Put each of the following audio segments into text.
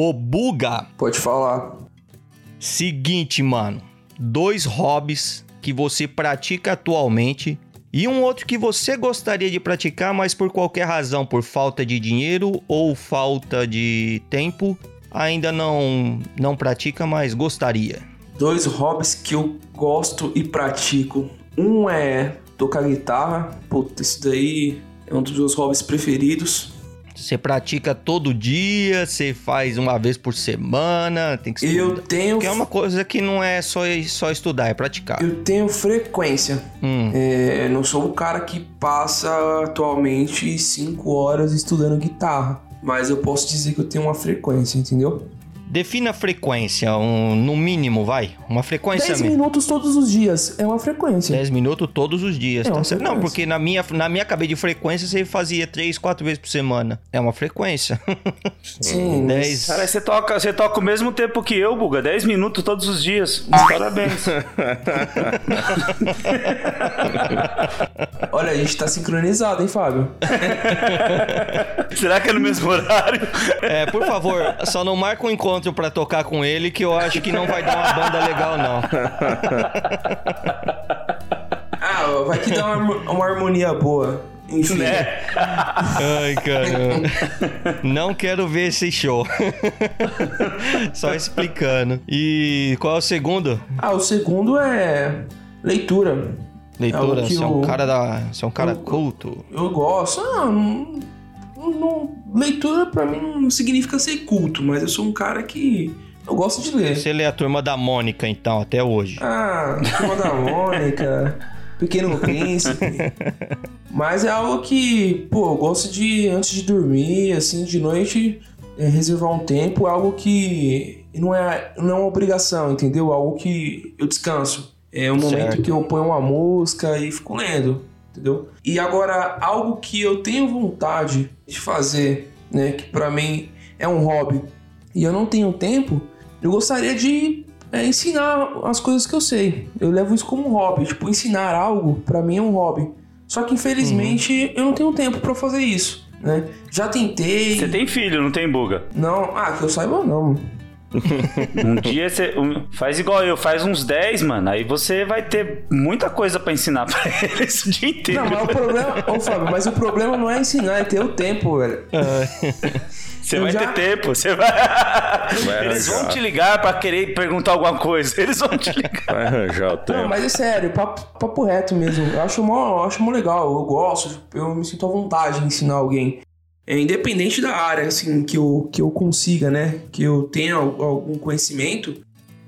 Ô, Buga, Pode falar. seguinte, mano. Dois hobbies que você pratica atualmente e um outro que você gostaria de praticar, mas por qualquer razão, por falta de dinheiro ou falta de tempo, ainda não, não pratica, mas gostaria. Dois hobbies que eu gosto e pratico. Um é tocar guitarra. Puta, isso daí é um dos meus hobbies preferidos. Você pratica todo dia, você faz uma vez por semana, tem que Eu estudar. tenho, Porque é uma coisa que não é só, só estudar, é praticar. eu tenho frequência. Hum, É, eu não sou o cara que passa atualmente 5 horas estudando guitarra. Mas eu posso dizer que eu tenho uma frequência, entendeu? Defina a frequência, um, no mínimo, vai. Uma frequência 10 mesmo. minutos todos os dias é uma frequência. 10 minutos todos os dias, É tá certo? Não, porque na minha, na minha cabeça de frequência você fazia 3, 4 vezes por semana. É uma frequência. Sim, mas- 10. Cara, você toca, você toca o mesmo tempo que eu, Buga. 10 minutos todos os dias. Parabéns. Olha, a gente tá sincronizado, hein, Fábio? Será que é no mesmo horário? É, por favor, só não marca um encontro pra tocar com ele que eu acho que não vai dar uma banda legal, não. Ah, vai que dá uma, uma harmonia boa. Enfim. Né? Ai, caramba. Não quero ver esse show. Só explicando. E qual é o segundo? Ah, o segundo é leitura. Leitura, É você é um cara da. Você é um cara eu- culto. Eu gosto. Ah, não, não- leitura pra mim não significa ser culto, mas eu sou um cara que eu gosto de ler. Você lê a turma da Mônica, então, até hoje. Ah, Turma da Mônica, Pequeno Príncipe. Mas é algo que, pô, eu gosto de, antes de dormir, assim, de noite, é, reservar um tempo. É algo que não é, não é uma obrigação, entendeu? Algo que eu descanso. É um momento Certo. que eu ponho uma música e fico lendo, entendeu? E agora, algo que eu tenho vontade de fazer, né, que pra mim é um hobby, e eu não tenho tempo, eu gostaria de é, ensinar as coisas que eu sei. Eu levo isso como um hobby. Tipo, ensinar algo, pra mim é um hobby. Só que, infelizmente, eu não tenho tempo pra fazer isso, né? Já tentei... Você tem filho, não tem Buga? Não, ah, que eu saiba não. Um dia você um- faz igual eu, faz uns 10, mano. Aí você vai ter muita coisa pra ensinar pra eles o dia inteiro. Não, mas o problema... Ô, Fábio, mas o problema não é ensinar, é ter o tempo, velho. Você eu vai já- ter tempo, você vai. Vai Eles vão te ligar pra querer perguntar alguma coisa. Eles vão te ligar. Vai arranjar o tempo. Não, mas é sério, papo, papo reto mesmo. Eu acho mó, eu acho mó legal, eu gosto, eu me sinto à vontade de ensinar alguém. É, independente da área, assim, que eu, que eu consiga, né? Que eu tenha al- algum conhecimento,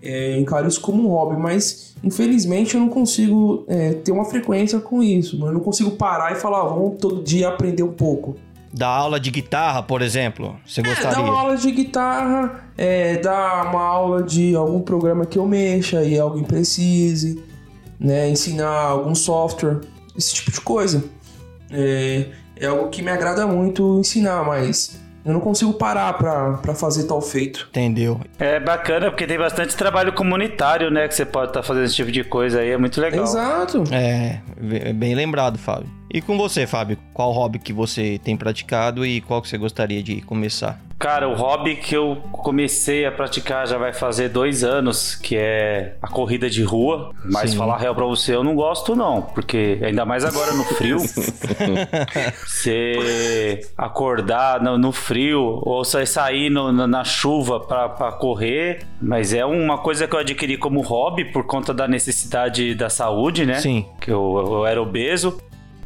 é, encaro isso como um hobby, mas infelizmente eu não consigo é, ter uma frequência com isso. Eu não consigo parar e falar, "Ah, vamos todo dia aprender um pouco. Da aula de guitarra, por exemplo, você É, dar gostaria? uma aula de guitarra, é, dar uma aula de algum programa que eu mexa e alguém precise, né? Ensinar algum software, esse tipo de coisa. É, é algo que me agrada muito ensinar, mas eu não consigo parar pra, pra fazer tal feito. Entendeu? É bacana porque tem bastante trabalho comunitário, né? Que você pode estar fazendo esse tipo de coisa aí. É muito legal. Exato. É, é bem lembrado, Fábio. E com você, Fábio? Qual hobby que você tem praticado e qual que você gostaria de começar? Cara, o hobby que eu comecei a praticar já vai fazer dois anos, que é a corrida de rua. Mas Sim. falar real pra você, eu não gosto não, porque ainda mais agora no frio. você acordar no, no frio ou sair no- na, na chuva pra, pra correr. Mas é uma coisa que eu adquiri como hobby por conta da necessidade da saúde, né? Sim. Que eu, eu era obeso.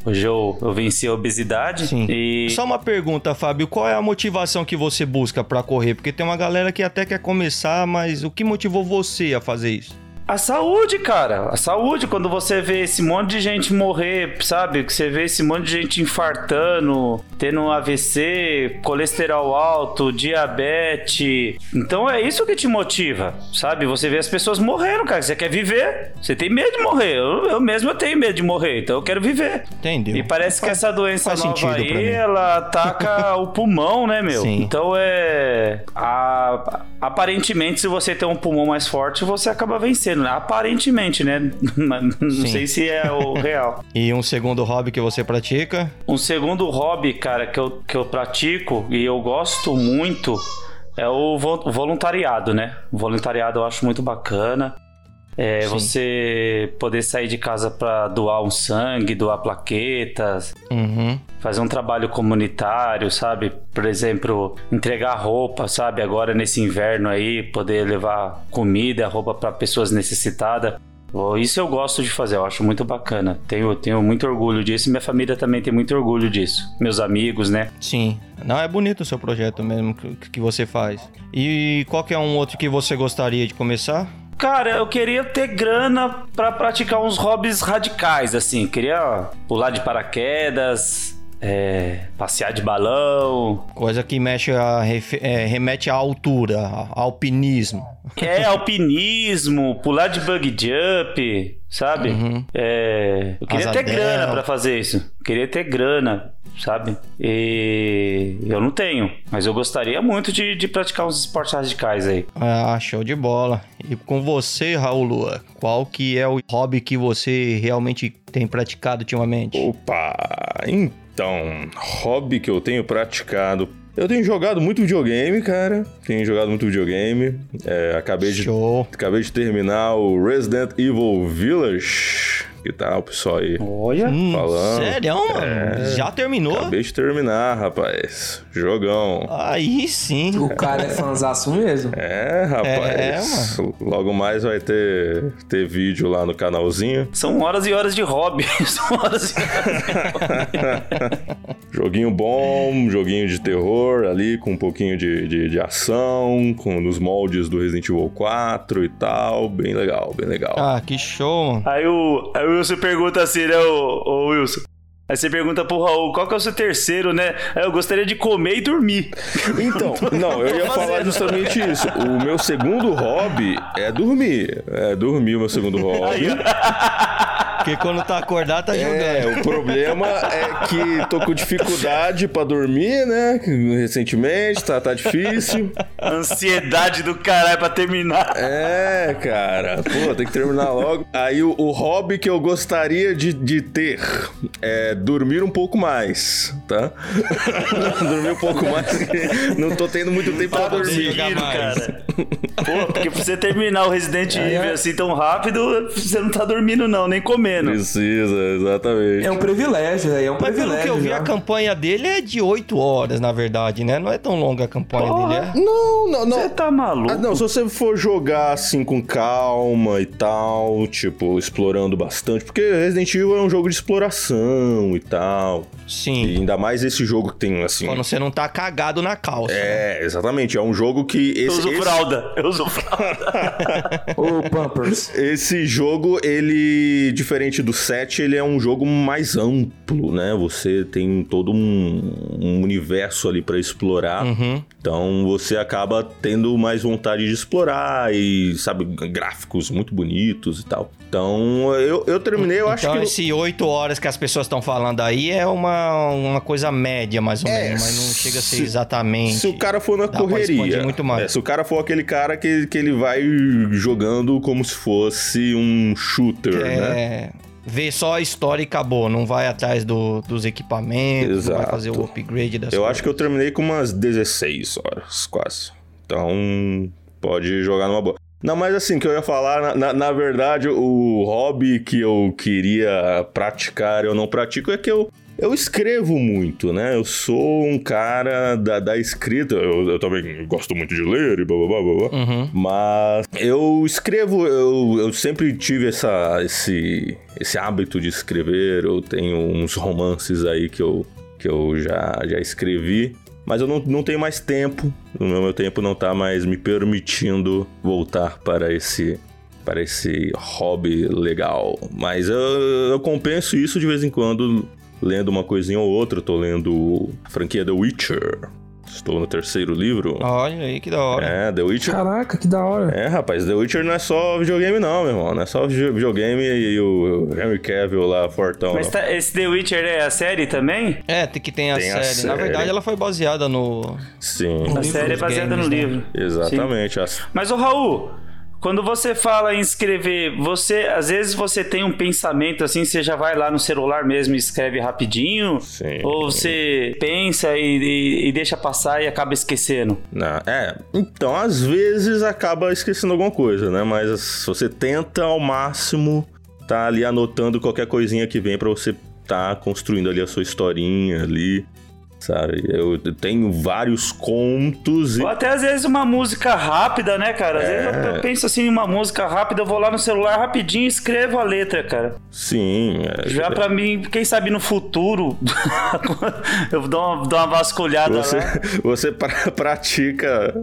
Hoje eu, eu venci a obesidade. Sim. E Só uma pergunta, Fábio. Qual é a motivação que você busca pra correr? Porque tem uma galera que até quer começar, mas o que motivou você a fazer isso? A saúde, cara. A saúde, quando você vê esse monte de gente morrer, sabe? Que você vê esse monte de gente infartando, tendo AVC, colesterol alto, diabetes. Então é isso que te motiva, sabe? Você vê as pessoas morrendo, cara. Você quer viver. Você tem medo de morrer. Eu, eu mesmo eu tenho medo de morrer, então eu quero viver. Entendeu? E parece que essa doença faz nova sentido aí, ela ataca o pulmão, né, meu? Sim. Então é. a- aparentemente, se você tem um pulmão mais forte, você acaba vencendo, né? Aparentemente, né? Mas Não Sim. sei se é o real. E um segundo hobby que você pratica? Um segundo hobby, cara, que eu, que eu pratico e eu gosto muito É o vo- o voluntariado, né? O voluntariado eu acho muito bacana. É, você poder sair de casa pra doar um sangue, doar plaquetas, Uhum. fazer um trabalho comunitário, sabe? Por exemplo, entregar roupa, sabe? Agora nesse inverno aí, poder levar comida, roupa para pessoas necessitadas. Isso eu gosto de fazer, eu acho muito bacana. Tenho, tenho muito orgulho disso e minha família também tem muito orgulho disso. Meus amigos, né? Sim. Não, é bonito o seu projeto mesmo que, que você faz. E qual que é um outro que você gostaria de começar? Cara, eu queria ter grana pra praticar uns hobbies radicais, assim. Queria pular de paraquedas, é, passear de balão, Coisa que mexe a, é, remete à altura, a- alpinismo. É, alpinismo, pular de bug jump, sabe? Uhum. É, eu queria Asa ter grana pra fazer isso. Queria ter grana, sabe? E eu não tenho, mas eu gostaria muito de, de praticar uns esportes radicais aí. Ah, show de bola. E com você, Raul Lua, qual que é o hobby que você realmente tem praticado ultimamente? Opa! Então, hobby que eu tenho praticado. Eu tenho jogado muito videogame, cara. Tenho jogado muito videogame. É, acabei, de, Show. acabei de terminar o Resident Evil Village. Que tal, pessoal aí? Olha. Hum, falando. sério, mano? Já terminou? Acabei de terminar, rapaz. Jogão. Aí sim. O cara é fãzaço mesmo. É, rapaz. Logo mais vai ter, ter vídeo lá no canalzinho. São horas e horas de hobby. São horas e horas. Joguinho bom, joguinho de terror ali, com um pouquinho de, de, de ação, com nos moldes do Resident Evil 4 e tal. Bem legal, bem legal. Ah, que show, mano. Aí o, aí o Wilson pergunta assim, né, ô, ô Wilson? Aí você pergunta pro Raul, qual que é o seu terceiro, né? Eu gostaria de comer e dormir. Então, não, eu ia falar justamente isso. O meu segundo hobby é dormir. É dormir o meu segundo hobby. Porque quando tá acordado, tá jogando. É, o problema é que tô com dificuldade pra dormir, né? Recentemente, tá, tá difícil. Ansiedade do caralho pra terminar. É, cara. Pô, tem que terminar logo. Aí o, o hobby que eu gostaria de, de ter é dormir um pouco mais, tá? dormir um pouco mais, porque não tô tendo muito tempo pra Pra poder dormir. jogar mais. cara. Pô, porque pra você terminar o Resident é- Evil assim tão rápido, você não tá dormindo não, nem comendo. Precisa, exatamente. É um privilégio, é um Mas pelo privilégio. que eu vi, já. a campanha dele é de 8 horas, na verdade, né? Não é tão longa a campanha Porra. dele, é? Não, não, não. Você tá maluco? Ah, não, se você for jogar assim com calma e tal, tipo, explorando bastante, porque Resident Evil é um jogo de exploração e tal. E Sim. ainda mais esse jogo que tem assim. Quando você não tá cagado na calça. É, exatamente. É um jogo que. Eu Esse, uso esse, fralda, eu uso fralda. Ô, Pampers. esse jogo, ele, diferente do 7, ele é um jogo mais amplo, né? Você tem todo um, um universo ali pra explorar. Uhum. Então você acaba tendo mais vontade de explorar e, sabe, gráficos muito bonitos e tal. Então eu, eu terminei, eu acho então, que. esse 8 horas que as pessoas estão falando aí é uma, uma coisa média, mais ou É, menos, mas não chega a ser se- exatamente. Se o cara for na correria. muito mais. É, se o cara for aquele cara que, que ele vai jogando como se fosse um shooter, né? É, vê só a história e acabou. Não vai atrás do- dos equipamentos, não vai Exato. fazer o upgrade das Eu coisas. acho que eu terminei com umas 16 horas, quase. Então, pode jogar numa boa. Não, mas assim, que eu ia falar, na, na, verdade, o hobby que eu queria praticar, eu não pratico, é que eu, eu escrevo muito, né? Eu sou um cara da, da escrita, eu, eu também gosto muito de ler e blá blá blá blá. blá. Uhum. Mas eu escrevo, eu, eu sempre tive essa, esse, esse hábito de escrever. Eu tenho uns romances aí que eu, que eu já, já escrevi. Mas eu não, não tenho mais tempo. O meu tempo não tá mais me permitindo voltar para esse, para esse hobby legal. Mas eu, eu compenso isso de vez em quando lendo uma coisinha ou outra. Eu tô lendo a franquia The Witcher. Estou no terceiro livro. Olha aí que da hora. É, The Witcher Caraca, que da hora. é, rapaz, The Witcher não é só videogame, não, meu irmão. Não é só vi- videogame e o Henry Cavill lá, Fortão. Mas tá- esse The Witcher é a série tambrie É, tem que tem a, Tem a série. Na série. verdade, ela foi baseada no. Sim, A livro série é baseada games, no né? livro. exatamente. As- Mas, ô Raul, Quando você fala em escrever, você às vezes você tem um pensamento assim, você já vai lá no celular mesmo e escreve rapidinho? Sim. Ou você pensa e, e- e deixa passar e acaba esquecendo? Não, é, então às vezes acaba esquecendo alguma coisa, né? Mas você tenta ao máximo tá ali anotando qualquer coisinha que vem pra você tá construindo ali a sua historinha ali, sabe? Eu tenho vários contos e Ou até às vezes uma música rápida, né, cara? Às É. vezes eu, eu penso assim em uma música rápida, eu vou lá no celular rapidinho e escrevo a letra, cara. sim, é, Já pra mim, quem sabe no futuro, eu dou uma, dou uma vasculhada você, lá. você pra- pratica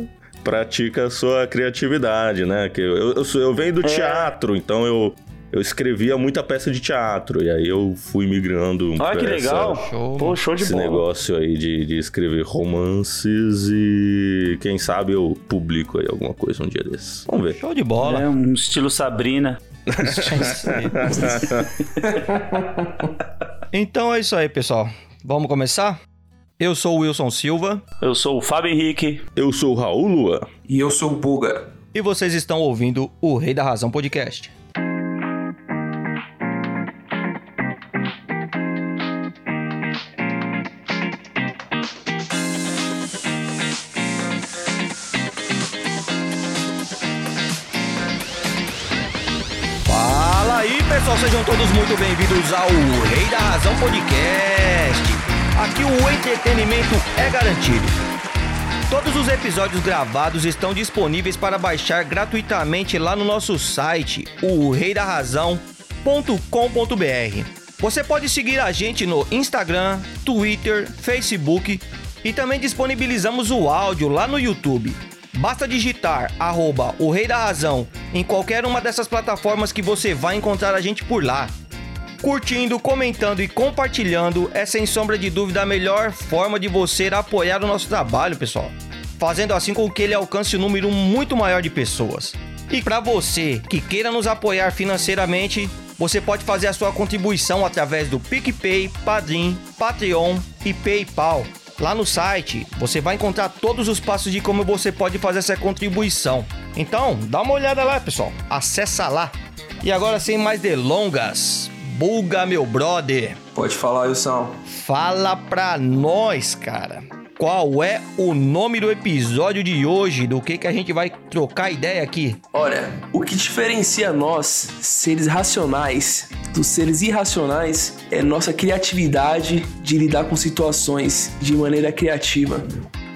pratica a sua criatividade, né? Que eu, eu, sou- eu venho do teatro, então eu eu escrevia muita peça de teatro e aí eu fui migrando Olha que pra essa- legal. Show, Pô, show de esse bola. negócio aí de, de escrever romances e quem sabe eu publico aí alguma coisa um dia desses. Vamos ver. Show de bola. É um estilo Sabrina. Então é isso aí, pessoal. Vamos começar? Eu sou o Wilson Silva Eu sou o Fábio Henrique. Eu sou o Raul Lua. E eu sou o Buga. e vocês estão ouvindo o Rei da Razão Podcast. Todos muito bem-vindos ao Rei da Razão Podcast. Aqui o entretenimento é garantido. Todos os episódios gravados estão disponíveis para baixar gratuitamente lá no nosso site, o. Você pode seguir a gente no Instagram, Twitter, Facebook e também disponibilizamos o áudio lá no YouTube. Basta digitar arroba o Rei da Razão em qualquer uma dessas plataformas que você vai encontrar a gente por lá. Curtindo, comentando e compartilhando é sem sombra de dúvida a melhor forma de você apoiar o nosso trabalho, pessoal. Fazendo assim com que ele alcance um número muito maior de pessoas. E para você que queira nos apoiar financeiramente, você pode fazer a sua contribuição através do PicPay, Padrim, Patreon e PayPal. Lá no site você vai encontrar todos os passos de como você pode fazer essa contribuição. Então, dá uma olhada lá, pessoal. Acessa lá. E agora, sem mais delongas, Buga, meu brother, Pode falar, Wilson. fala pra nós, cara. Qual é o nome do episódio de hoje? Do que, que a gente vai trocar ideia aqui? Olha, o que diferencia nós, seres racionais, dos seres irracionais é nossa criatividade de lidar com situações de maneira criativa.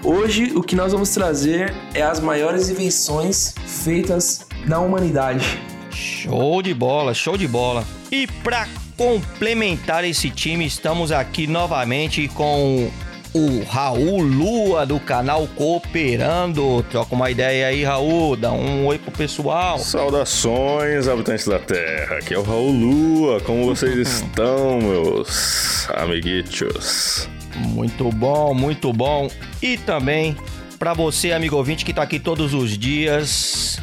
Hoje, o que nós vamos trazer é as maiores invenções feitas na humanidade. Show de bola, show de bola. E pra complementar esse time, estamos aqui novamente com o Raul Lua do canal Cooperando. Troca uma ideia aí, Raul. Dá um oi pro pessoal. Saudações, habitantes da Terra. Aqui é o Raul Lua. Como vocês estão, meus amiguitos? Muito bom, muito bom. E também pra você, amigo ouvinte, que tá aqui todos os dias.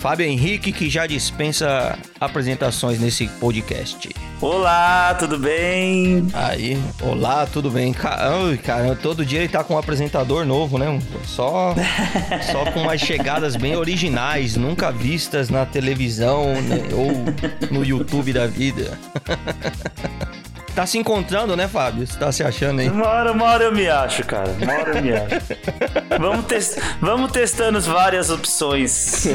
Fábio Henrique, que já dispensa apresentações nesse podcast. Olá, tudo bem? Aí, olá, tudo bem? Ca- Ai, Cara, todo dia ele tá com um apresentador novo, né? Só, só com umas chegadas bem originais, nunca vistas na televisão né? ou no YouTube da vida. Tá se encontrando, né, Fábio? Você tá se achando aí? Uma hora, uma hora eu me acho, cara. Uma hora eu me acho. vamos, tes- vamos testando as várias opções.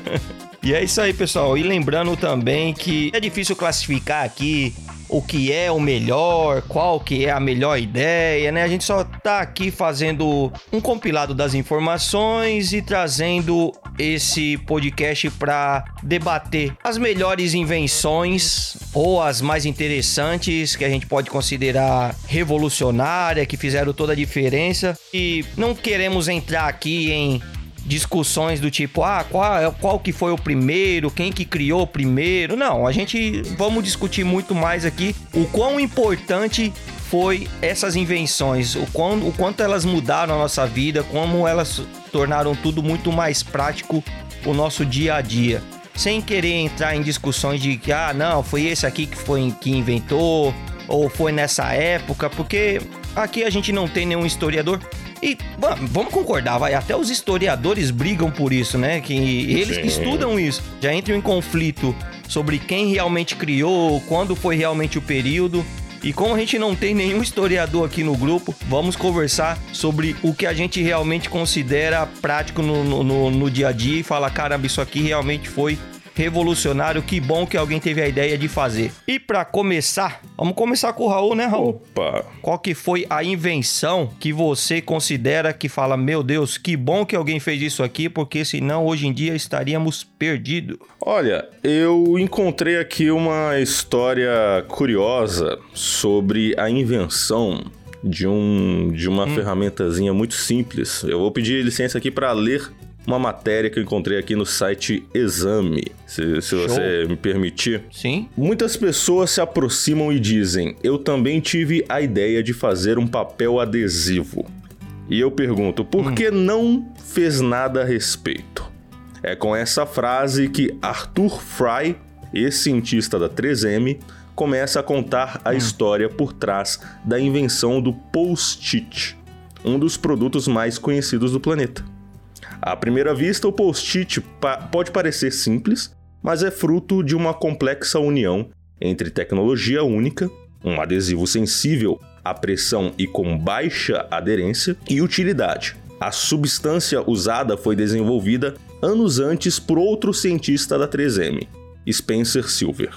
E é isso aí, pessoal. E lembrando também que é difícil classificar aqui o que é o melhor, qual que é a melhor ideia, né? A gente só tá aqui fazendo um compilado das informações e trazendo esse podcast para debater as melhores invenções ou as mais interessantes que a gente pode considerar revolucionária, que fizeram toda a diferença. E não queremos entrar aqui em discussões do tipo, ah, qual, é- qual que foi o primeiro, quem que criou o primeiro. Não, a gente vamos discutir muito mais aqui o quão importante foi essas invenções, o, quão, o quanto elas mudaram a nossa vida, como elas tornaram tudo muito mais prático o nosso dia a dia. Sem querer entrar em discussões de que, ah, não, foi esse aqui que foi que inventou, ou foi nessa época, porque aqui a gente não tem nenhum historiador. E vamos concordar, vai, até os historiadores brigam por isso, né? Que eles que estudam isso já entram em conflito sobre quem realmente criou, quando foi realmente o período. E como a gente não tem nenhum historiador aqui no grupo, vamos conversar sobre o que a gente realmente considera prático no, no, no dia a dia e falar: caramba, isso aqui realmente foi revolucionário. Que bom que alguém teve a ideia de fazer. E para começar, vamos começar com o Raul, né, Raul? Opa! Qual que foi a invenção que você considera que fala, meu Deus, que bom que alguém fez isso aqui, porque senão hoje em dia estaríamos perdidos? Olha, eu encontrei aqui uma história curiosa sobre a invenção de, um, de uma hum. ferramentazinha muito simples. Eu vou pedir licença aqui para ler uma matéria que eu encontrei aqui no site Exame, se, se você me permitir. Sim. Muitas pessoas se aproximam e dizem: Eu também tive a ideia de fazer um papel adesivo. E eu pergunto: por hum. que não fez nada a respeito? É com essa frase que Arthur Fry, ex-cientista da 3M, começa a contar a hum. história por trás da invenção do post-it, um dos produtos mais conhecidos do planeta. À primeira vista, o post-it pa pode parecer simples, mas é fruto de uma complexa união entre tecnologia única, um adesivo sensível à pressão e com baixa aderência, e utilidade. A substância usada foi desenvolvida anos antes por outro cientista da 3M, Spencer Silver.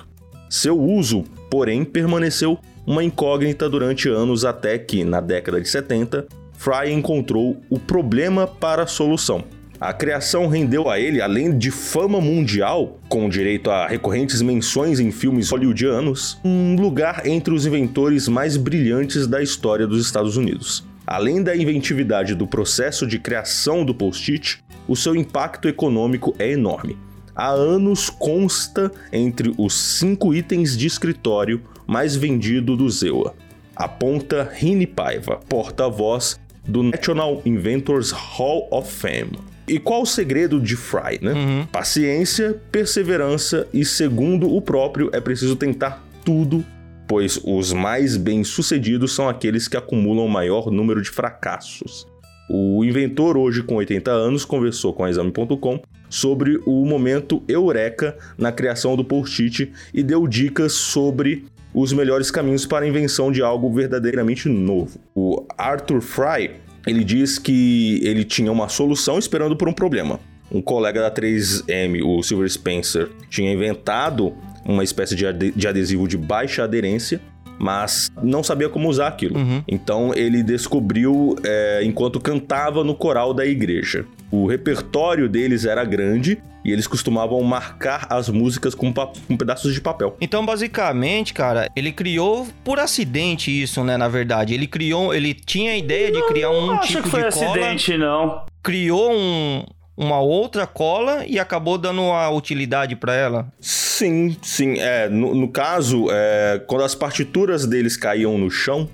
Seu uso, porém, permaneceu uma incógnita durante anos até que, na década de 70, Fry encontrou o problema para a solução. A criação rendeu a ele, além de fama mundial, com direito a recorrentes menções em filmes hollywoodianos, um lugar entre os inventores mais brilhantes da história dos Estados Unidos. Além da inventividade do processo de criação do post-it, o seu impacto econômico é enorme. Há anos consta entre os cinco itens de escritório mais vendido do Zewa. Aponta Rini Paiva, porta-voz do National Inventors Hall of Fame. E qual o segredo de Fry, né? Uhum. Paciência, perseverança e, segundo o próprio, é preciso tentar tudo, pois os mais bem-sucedidos são aqueles que acumulam o maior número de fracassos. O inventor, hoje com 80 anos, conversou com a Exame.com sobre o momento eureka na criação do post-it e deu dicas sobre os melhores caminhos para a invenção de algo verdadeiramente novo. O Arthur Fry ele diz que ele tinha uma solução esperando por um problema. Um colega da 3M, o Silver Spencer, tinha inventado uma espécie de adesivo de baixa aderência mas não sabia como usar aquilo. Uhum. Então ele descobriu é, enquanto cantava no coral da igreja. O repertório deles era grande e eles costumavam marcar as músicas com, com, pedaços de papel. Então, basicamente, cara, ele criou por acidente isso, né? Na verdade, ele criou, ele tinha a ideia de criar um não, tipo acho que foi de acidente, cola, não. Criou um, uma outra cola e acabou dando uma utilidade para ela? Sim, sim. É, no, no caso, é, quando as partituras deles caíam no chão,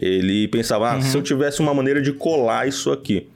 ele pensava, ah, uhum. se eu tivesse uma maneira de colar isso aqui.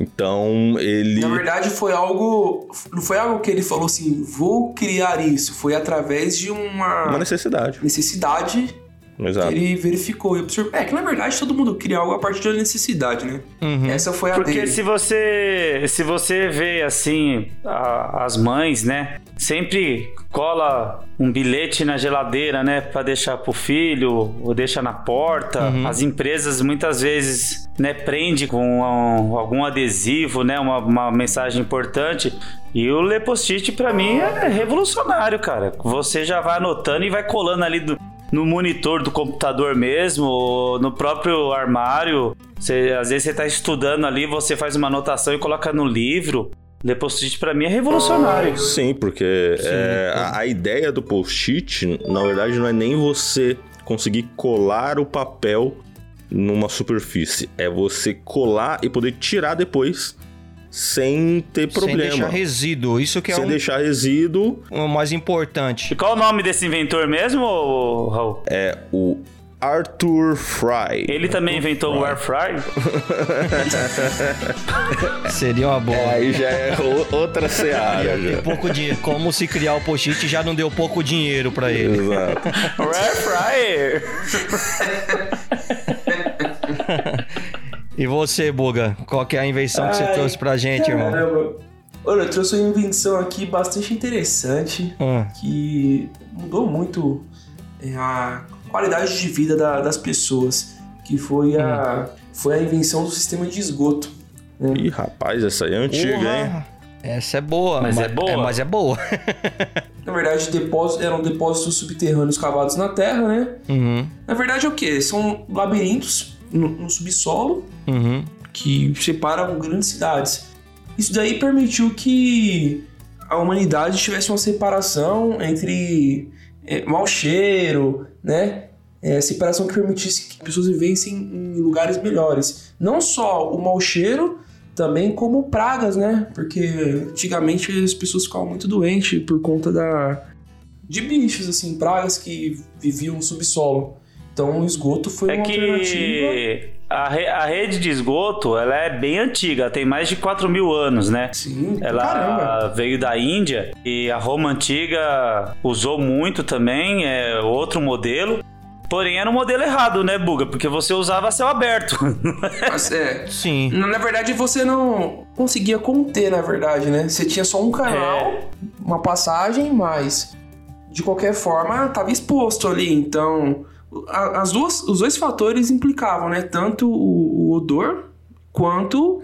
Então ele. Na verdade, foi algo. Não foi algo que ele falou assim, vou criar isso. Foi através de uma. Uma necessidade. Necessidade Exato. Ele verificou e observou. É que na verdade todo mundo cria algo a partir da necessidade, né? Uhum. Essa foi a Porque dele. se você se você vê assim a, as mães, né, sempre cola um bilhete na geladeira, né, para deixar pro filho ou deixa na porta. Uhum. As empresas muitas vezes, né, prende com um, algum adesivo, né, uma, uma mensagem importante. E o Lepost-it para mim é revolucionário, cara. Você já vai anotando e vai colando ali do, no monitor do computador mesmo, ou no próprio armário. Você, às vezes você está estudando ali, você faz uma anotação e coloca no livro. Ler post-it pra mim é revolucionário. Sim, porque Sim, é, a, a, ideia do post-it, na verdade, não é nem você conseguir colar o papel numa superfície. É você colar e poder tirar depois sem ter problema. Sem deixar resíduo. Isso que é Sem um... deixar resíduo. O mais importante. E qual o nome desse inventor mesmo, Raul? É o Arthur Fry. Ele também inventou Fry. o air fry? Seria uma boa. É, aí já é outra seara. Já. Pouco dinheiro. Como se criar o post-it já não deu pouco dinheiro para ele. Exato. o air fryer. E você, Buga? Qual que é a invenção que você Ai, trouxe pra gente, irmão? Caramba. Olha, eu trouxe uma invenção aqui bastante interessante Ah, que mudou muito é, a qualidade de vida da- das pessoas, que foi a, foi a invenção do sistema de esgoto. né? Ih, rapaz, essa aí é antiga, hein? Essa é boa. Mas é boa? mas é boa. Na verdade, depósitos, eram depósitos subterrâneos cavados na terra, né? Uhum, Na verdade é o quê? São labirintos no, no subsolo uhum. que separam grandes cidades. Isso daí permitiu que a humanidade tivesse uma separação entre é, mau cheiro, né? É, separação que permitisse que pessoas vivessem em lugares melhores. Não só o mau cheiro, também como pragas, né? Porque antigamente as pessoas ficavam muito doentes por conta da de bichos, assim, pragas que viviam no subsolo. Então o esgoto foi É uma alternativa. que a, re- a rede de esgoto ela é bem antiga, tem mais de 4 mil anos, né? Sim, Ela caramba. veio da Índia e a Roma antiga usou muito também, é outro modelo. Porém, era um modelo errado, né, Buga? Porque você usava céu aberto. Mas, é, Sim. Na verdade, você não conseguia conter, na verdade, né? Você tinha só um canal, É. uma passagem, mas de qualquer forma estava exposto ali. Então, as duas, os dois fatores implicavam, né? Tanto o, o odor quanto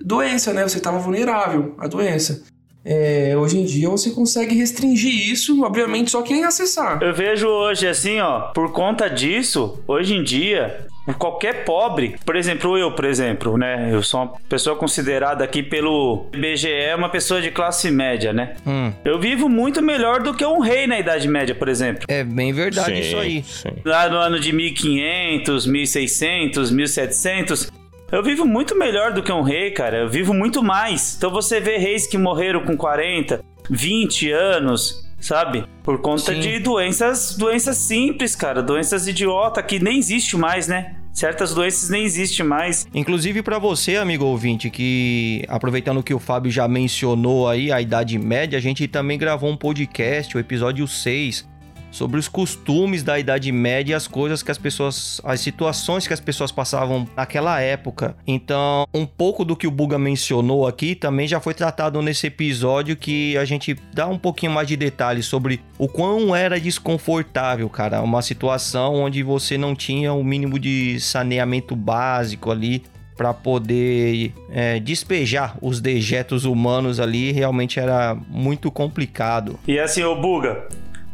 doença, né? Você estava vulnerável à doença. É, hoje em dia você consegue restringir isso, obviamente, só quem acessar. Eu vejo hoje assim, ó, por conta disso, hoje em dia, qualquer pobre, por exemplo, eu, por exemplo, né? Eu sou uma pessoa considerada aqui pelo IBGE uma pessoa de classe média, né? Hum, Eu vivo muito melhor do que um rei na Idade Média, por exemplo. é bem verdade sim, isso aí. sim. Lá no ano de 1500, 1600, 1700, eu vivo muito melhor do que um rei, cara. Eu vivo muito mais. Então você vê reis que morreram com 40, 20 anos, sabe? Por conta Sim. de doenças, doenças simples, cara, doenças idiota que nem existe mais, né? Certas doenças nem existem mais. Inclusive para você, amigo ouvinte, que aproveitando que o Fábio já mencionou aí a Idade Média, a gente também gravou um podcast, o episódio 6, sobre os costumes da Idade Média e as coisas que as pessoas, as situações que as pessoas passavam naquela época. Então, um pouco do que o Buga mencionou aqui também já foi tratado nesse episódio que a gente dá um pouquinho mais de detalhes sobre o quão era desconfortável, cara, uma situação onde você não tinha o mínimo de saneamento básico ali para poder é, despejar os dejetos humanos ali, realmente era muito complicado. E assim, ô Buga,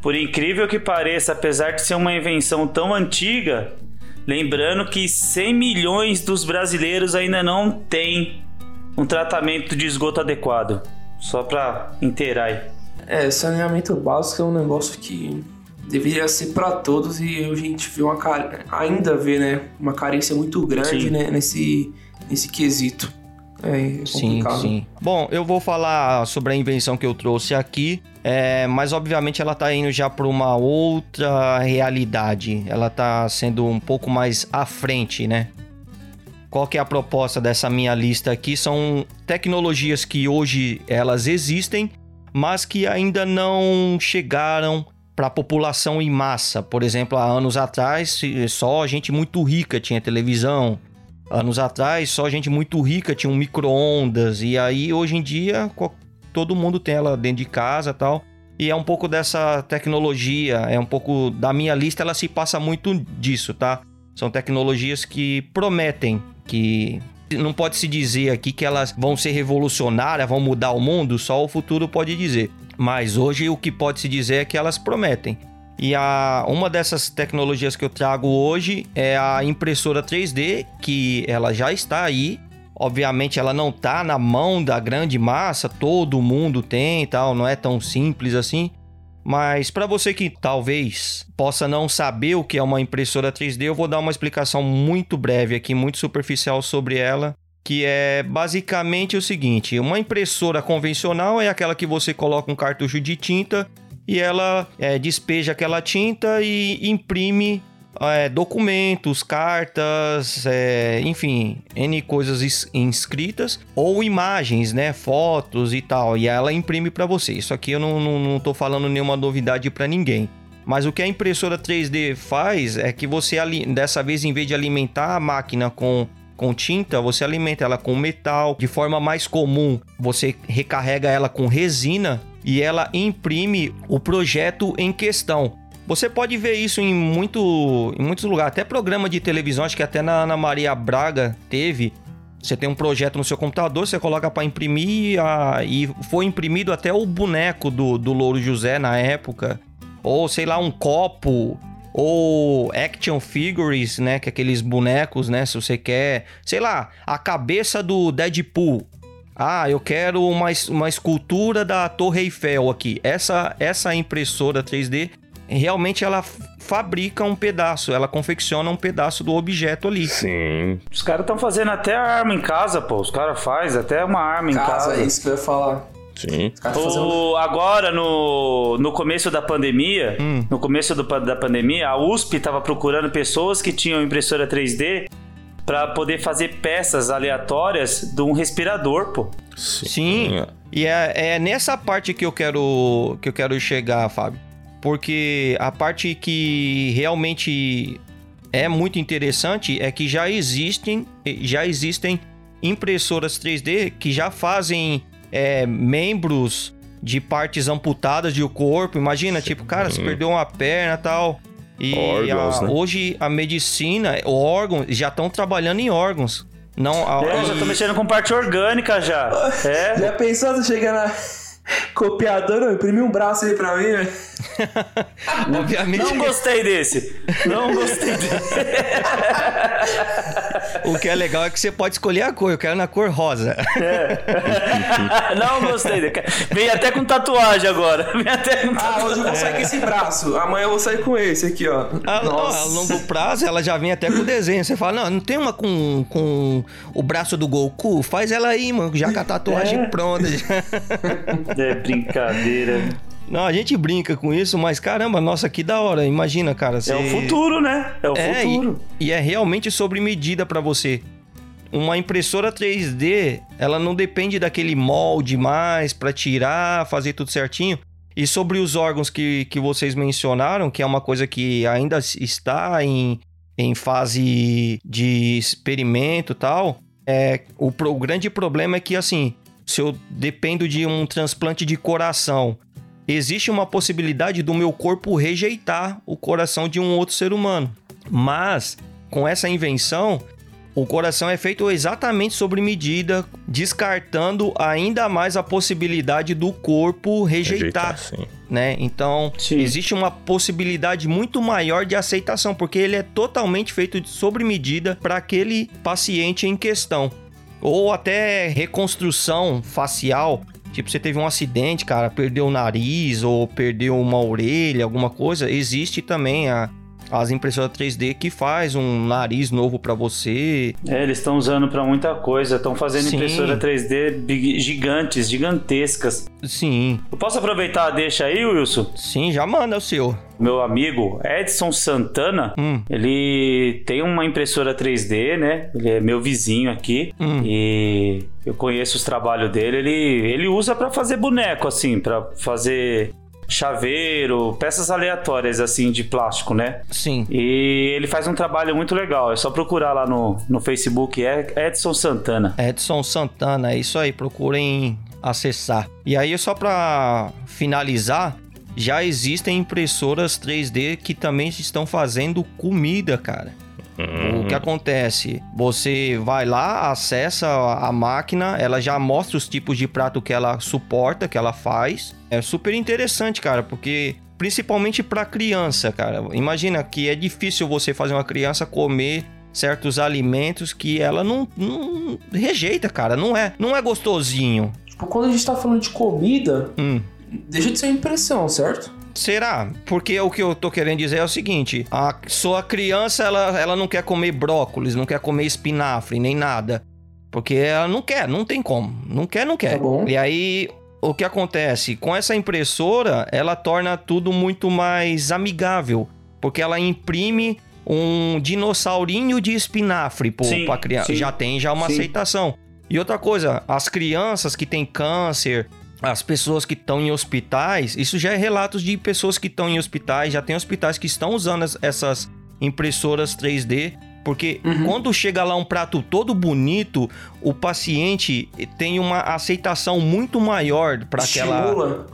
por incrível que pareça, apesar de ser uma invenção tão antiga, lembrando que 100 milhões dos brasileiros ainda não têm um tratamento de esgoto adequado. Só pra inteirar aí. É, saneamento básico é um negócio que deveria ser para todos e a gente vê uma ainda vê, né, uma carência muito grande, né, nesse nesse quesito. É, Sim, sim. Bom, eu vou falar sobre a invenção que eu trouxe aqui, é, mas obviamente ela tá indo já para uma outra realidade. Ela tá sendo um pouco mais à frente, né? Qual que é a proposta dessa minha lista aqui? São tecnologias que hoje elas existem, mas que ainda não chegaram para a população em massa. Por exemplo, há anos atrás, só gente muito rica tinha televisão, Anos atrás, só gente muito rica tinha um micro-ondas. E aí, hoje em dia, todo mundo tem ela dentro de casa tal. E é um pouco dessa tecnologia, é um pouco da minha lista, ela se passa muito disso, tá? São tecnologias que prometem que não pode se dizer aqui que elas vão ser revolucionárias, vão mudar o mundo, só o futuro pode dizer. Mas hoje o que pode se dizer é que elas prometem. E a, uma dessas tecnologias que eu trago hoje é a impressora 3D, que ela já está aí. Obviamente ela não está na mão da grande massa, todo mundo tem e tal, não é tão simples assim. Mas para você que talvez possa não saber o que é uma impressora 3D, eu vou dar uma explicação muito breve aqui, muito superficial sobre ela, que é basicamente o seguinte: uma impressora convencional é aquela que você coloca um cartucho de tinta e ela é, despeja aquela tinta e imprime é, documentos, cartas, é, enfim, N coisas is- inscritas ou imagens, né? Fotos e tal. E ela imprime para você. Isso aqui eu não, não, não tô falando nenhuma novidade para ninguém. Mas o que a impressora 3D faz é que você, dessa vez, em vez de alimentar a máquina com com tinta, você alimenta ela com metal. De forma mais comum, você recarrega ela com resina e ela imprime o projeto em questão. Você pode ver isso em, muito, em muitos lugares, até programa de televisão, acho que até na Ana Maria Braga teve. Você tem um projeto no seu computador, você coloca para imprimir a, e foi imprimido até o boneco do, do Louro José na época. Ou sei lá, um copo ou action figures, né, que é aqueles bonecos, né, se você quer, sei lá, a cabeça do Deadpool. Ah, eu quero uma, uma escultura da Torre Eiffel aqui. Essa essa impressora 3D realmente ela fabrica um pedaço, ela confecciona um pedaço do objeto ali. Sim. Os caras estão fazendo até arma em casa, pô. Os caras fazem até uma arma em casa. casa. É isso que eu ia falar. Sim. O, agora, no, no começo da pandemia, hum. no começo do, da pandemia, a USP estava procurando pessoas que tinham impressora 3D para poder fazer peças aleatórias de um respirador, pô. Sim. Sim. E é, é nessa parte que eu quero que eu quero chegar, Fábio. Porque a parte que realmente é muito interessante é que já existem já existem impressoras 3D que já fazem é, membros de partes amputadas do corpo. Imagina, tipo, cara, você perdeu uma perna tal. E órgãos, a, né? hoje a medicina, órgãos, já estão trabalhando em órgãos. Não, a, é, já estão mexendo com parte orgânica já. É. Já pensou você chegar na Copiador, imprimi um braço aí pra mim, velho. Obviamente. Não gostei desse. Não gostei desse. o que é legal é que você pode escolher a cor. Eu quero na cor rosa. É. Não gostei. Vem até com tatuagem agora. Vem até com tatuagem. Ah, hoje eu vou sair com esse braço. Amanhã eu vou sair com esse aqui, ó. A, Nossa. a longo prazo, ela já vem até com o desenho. Você fala, não, não tem uma com, com o braço do Goku? Faz ela aí, mano. Já com a tatuagem é. pronta. É brincadeira. Não, a gente brinca com isso, mas caramba, nossa, que da hora. Imagina, cara. Você... É o futuro, né? É o é, futuro. E, e é realmente sobre medida para você. Uma impressora 3D, ela não depende daquele molde mais para tirar, fazer tudo certinho. E sobre os órgãos que, que vocês mencionaram, que é uma coisa que ainda está em, em fase de experimento e tal, é, o, o grande problema é que, assim, se eu dependo de um transplante de coração, existe uma possibilidade do meu corpo rejeitar o coração de um outro ser humano. Mas com essa invenção, o coração é feito exatamente sobre medida, descartando ainda mais a possibilidade do corpo rejeitar, rejeitar né? Então, sim. existe uma possibilidade muito maior de aceitação, porque ele é totalmente feito sobre medida para aquele paciente em questão ou até reconstrução facial. Tipo, você teve um acidente, cara, perdeu o nariz ou perdeu uma orelha, alguma coisa, existe também a, as impressoras 3D que faz um nariz novo para você. É, eles estão usando para muita coisa, estão fazendo Sim. impressora 3D gigantes, gigantescas. Sim. Eu posso aproveitar a deixa aí, Wilson? Sim, já manda o seu. Meu amigo Edson Santana, hum. ele tem uma impressora 3D, né? Ele é meu vizinho aqui hum. e eu conheço os trabalhos dele. Ele, ele usa para fazer boneco, assim, para fazer chaveiro, peças aleatórias assim de plástico, né? Sim. E ele faz um trabalho muito legal. É só procurar lá no, no Facebook, é Edson Santana. Edson Santana, é isso aí, procurem acessar. E aí, só para finalizar, já existem impressoras 3D que também estão fazendo comida, cara. O que acontece? Você vai lá, acessa a máquina, ela já mostra os tipos de prato que ela suporta, que ela faz. É super interessante, cara, porque principalmente para criança, cara. Imagina que é difícil você fazer uma criança comer certos alimentos que ela não, não rejeita, cara. Não é, não é gostosinho. Tipo, quando a gente tá falando de comida, hum. deixa de ser impressão, certo? Será? Porque o que eu tô querendo dizer é o seguinte: a sua criança ela, ela não quer comer brócolis, não quer comer espinafre, nem nada. Porque ela não quer, não tem como. Não quer, não quer. Tá e aí, o que acontece? Com essa impressora, ela torna tudo muito mais amigável. Porque ela imprime um dinossaurinho de espinafre pô, sim, pra criança. Já tem já uma sim. aceitação. E outra coisa, as crianças que têm câncer, as pessoas que estão em hospitais, isso já é relatos de pessoas que estão em hospitais, já tem hospitais que estão usando essas impressoras 3D Porque quando chega lá um prato todo bonito, o paciente tem uma aceitação muito maior para aquela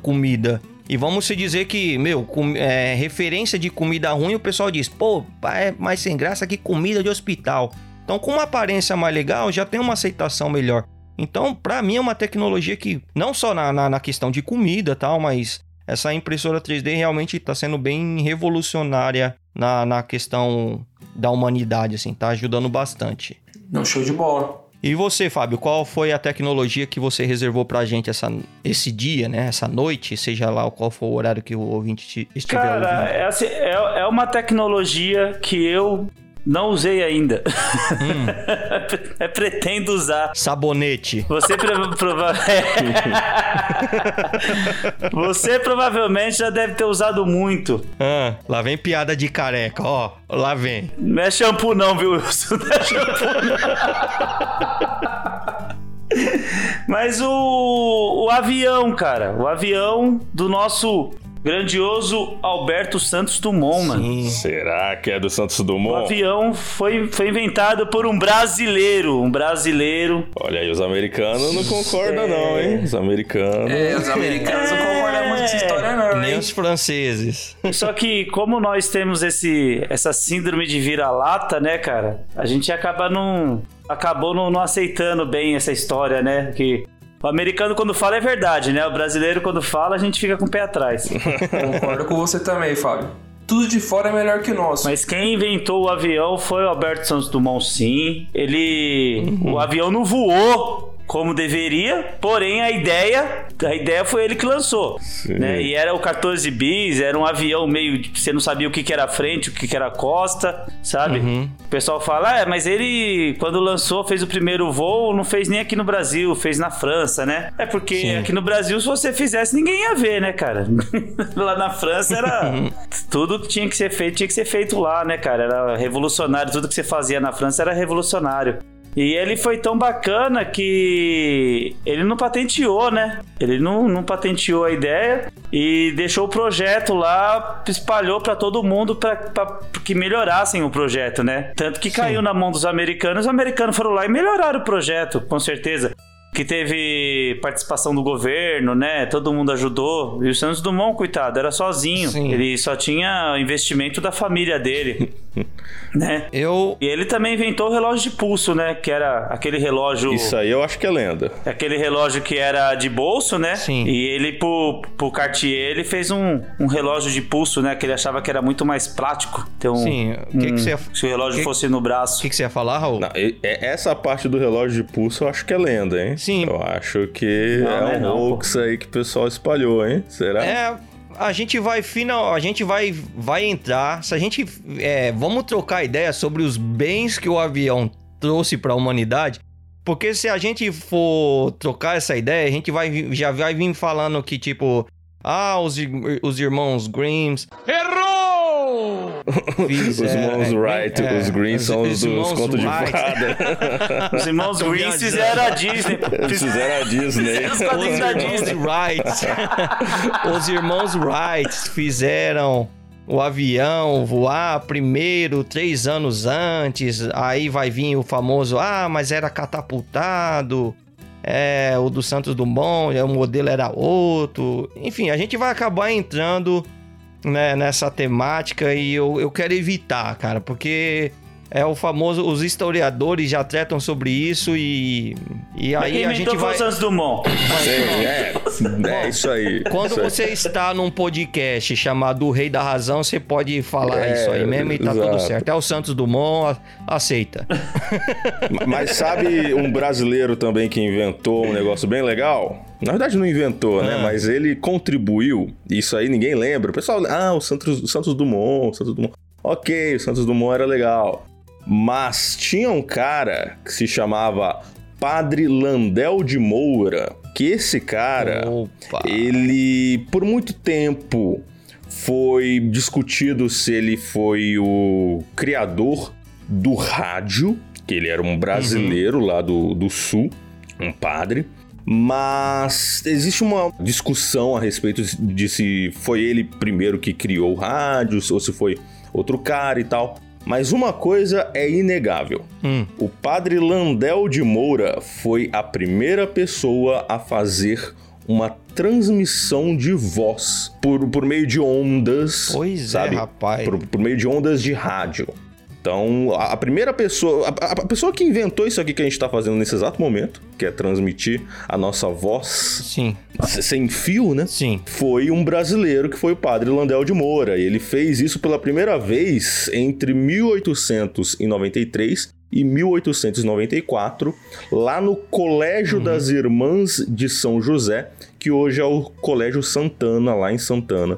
comida. E vamos se dizer que, meu, com- é, referência de comida ruim, o pessoal diz, pô, é mais sem graça que comida de hospital. Então, com uma aparência mais legal, já tem uma aceitação melhor. Então, pra mim, é uma tecnologia que, não só na, na, na questão de comida e tal, mas essa impressora 3D realmente tá sendo bem revolucionária na, na questão da humanidade, assim, tá ajudando bastante. Não, show de bola. E você, Fábio, qual foi a tecnologia que você reservou pra gente essa, esse dia, né? Essa noite, seja lá qual for o horário que o ouvinte te- estiver Cara, ouvindo. é, assim, é, é uma tecnologia que eu não usei ainda. Hum. é, pretendo usar. Sabonete. Você, prova- prova- Você provavelmente já deve ter usado muito. Ah, lá vem piada de careca, ó. Lá vem. Não é shampoo não, viu, Wilson? Não é shampoo não. Mas o, o avião, cara. O avião do nosso grandioso Alberto Santos Dumont, mano. Sim. Será que é do Santos O Dumont? avião foi, foi inventado por um brasileiro. Um brasileiro. Olha aí, os americanos não concordam, não, hein? Os americanos. É, os americanos não concordam muito com essa história, não, Nem hein? os franceses. Só que como nós temos esse, essa síndrome de vira-lata, né, cara? A gente acaba não... Acabou não, não aceitando bem essa história, né? Que o americano quando fala é verdade, né? O brasileiro quando fala a gente fica com o pé atrás. Concordo com você também, Fábio. Tudo de fora é melhor que o nosso. Mas quem inventou o avião foi o Alberto Santos Dumont, sim. Ele... O avião não voou como deveria, porém a ideia, a ideia foi ele que lançou, né? E era o 14 bis, era um avião meio, você não sabia o que que era frente, o que que era costa, sabe? O pessoal fala, é, mas ele quando lançou, fez o primeiro voo, não fez nem aqui no Brasil, fez na França, né? É porque Sim. aqui no Brasil se você fizesse ninguém ia ver, né, cara? lá na França era tudo que tinha que ser feito, tinha que ser feito lá, né, cara? Era revolucionário, tudo que você fazia na França era revolucionário. E ele foi tão bacana que ele não patenteou, né? Ele não, não patenteou a ideia e deixou o projeto lá, espalhou pra todo mundo pra que melhorassem o projeto, né? Tanto que caiu na mão dos americanos, os americanos foram lá e melhoraram o projeto, com certeza. Que teve participação do governo, né? Todo mundo ajudou. E o Santos Dumont, coitado, era sozinho. Sim. Ele só tinha investimento da família dele, né? Eu. E ele também inventou o relógio de pulso, né? Que era aquele relógio. Isso aí eu acho que é lenda. Aquele relógio que era de bolso, né? Sim. E ele, pro, pro Cartier, ele fez um, um relógio de pulso, né? Que ele achava que era muito mais prático ter um. Sim, o que, um- que você ia. Se o relógio que- fosse no O braço. que, que você ia falar, Raul? Não, e- essa parte do relógio de pulso eu acho que é lenda, hein? Sim. Eu acho que Não, é não é um não, pô. hoax aí que o pessoal espalhou, hein? Será? É, a gente vai final, a gente vai vai entrar. Se a gente é, vamos trocar ideia sobre os bens que o avião trouxe para a humanidade, porque se a gente for trocar essa ideia, a gente vai já vai vir falando que tipo ah, os, os irmãos Grimms. Errou! Os irmãos Wright, os Green são os dos contos de fada. Os irmãos Tô Green viajando. fizeram a Disney. Fizeram a Disney. Os quadrinhos da Disney. Wright. Os irmãos Wright fizeram o avião voar primeiro, três anos antes. Aí vai vir o famoso, ah, mas era catapultado. É, o do Santos Dumont, é, o modelo era outro. Enfim, a gente vai acabar entrando né, nessa temática e eu, eu quero evitar, cara, porque é o famoso, os historiadores já tratam sobre isso e, e aí Quem a gente vai... o Santos Dumont. Sim, é, é isso aí. Quando isso aí. você está num podcast chamado O Rei da Razão, você pode falar É, isso aí mesmo e tá tudo exato. certo. É o Santos Dumont, aceita. Mas sabe um brasileiro também que inventou um negócio bem legal? Na verdade não inventou, né? Ah. Mas ele contribuiu. Isso aí ninguém lembra. O pessoal, ah, o Santos, o Santos Dumont, o Santos Dumont. Ok, o Santos Dumont era legal. Mas tinha um cara que se chamava Padre Landel de Moura, que esse cara, Opa. ele por muito tempo foi discutido se ele foi o criador do rádio, que ele era um brasileiro lá do, do sul, um padre. Mas existe uma discussão a respeito de se foi ele primeiro que criou o rádio ou se foi outro cara e tal. Mas uma coisa é inegável. Hum. O padre Landel de Moura foi a primeira pessoa a fazer uma transmissão de voz por, por meio de ondas. Pois sabe? é, rapaz. Por, por meio de ondas de rádio. Então, a, a primeira pessoa, a, a, pessoa que inventou isso aqui que a gente tá fazendo nesse exato momento, que é transmitir a nossa voz Sim, sem fio, né? sim. foi um brasileiro que foi o padre Landel de Moura. E ele fez isso pela primeira vez entre 1893 e 1894, lá no Colégio das Irmãs de São José, que hoje é o Colégio Santana, lá em Santana,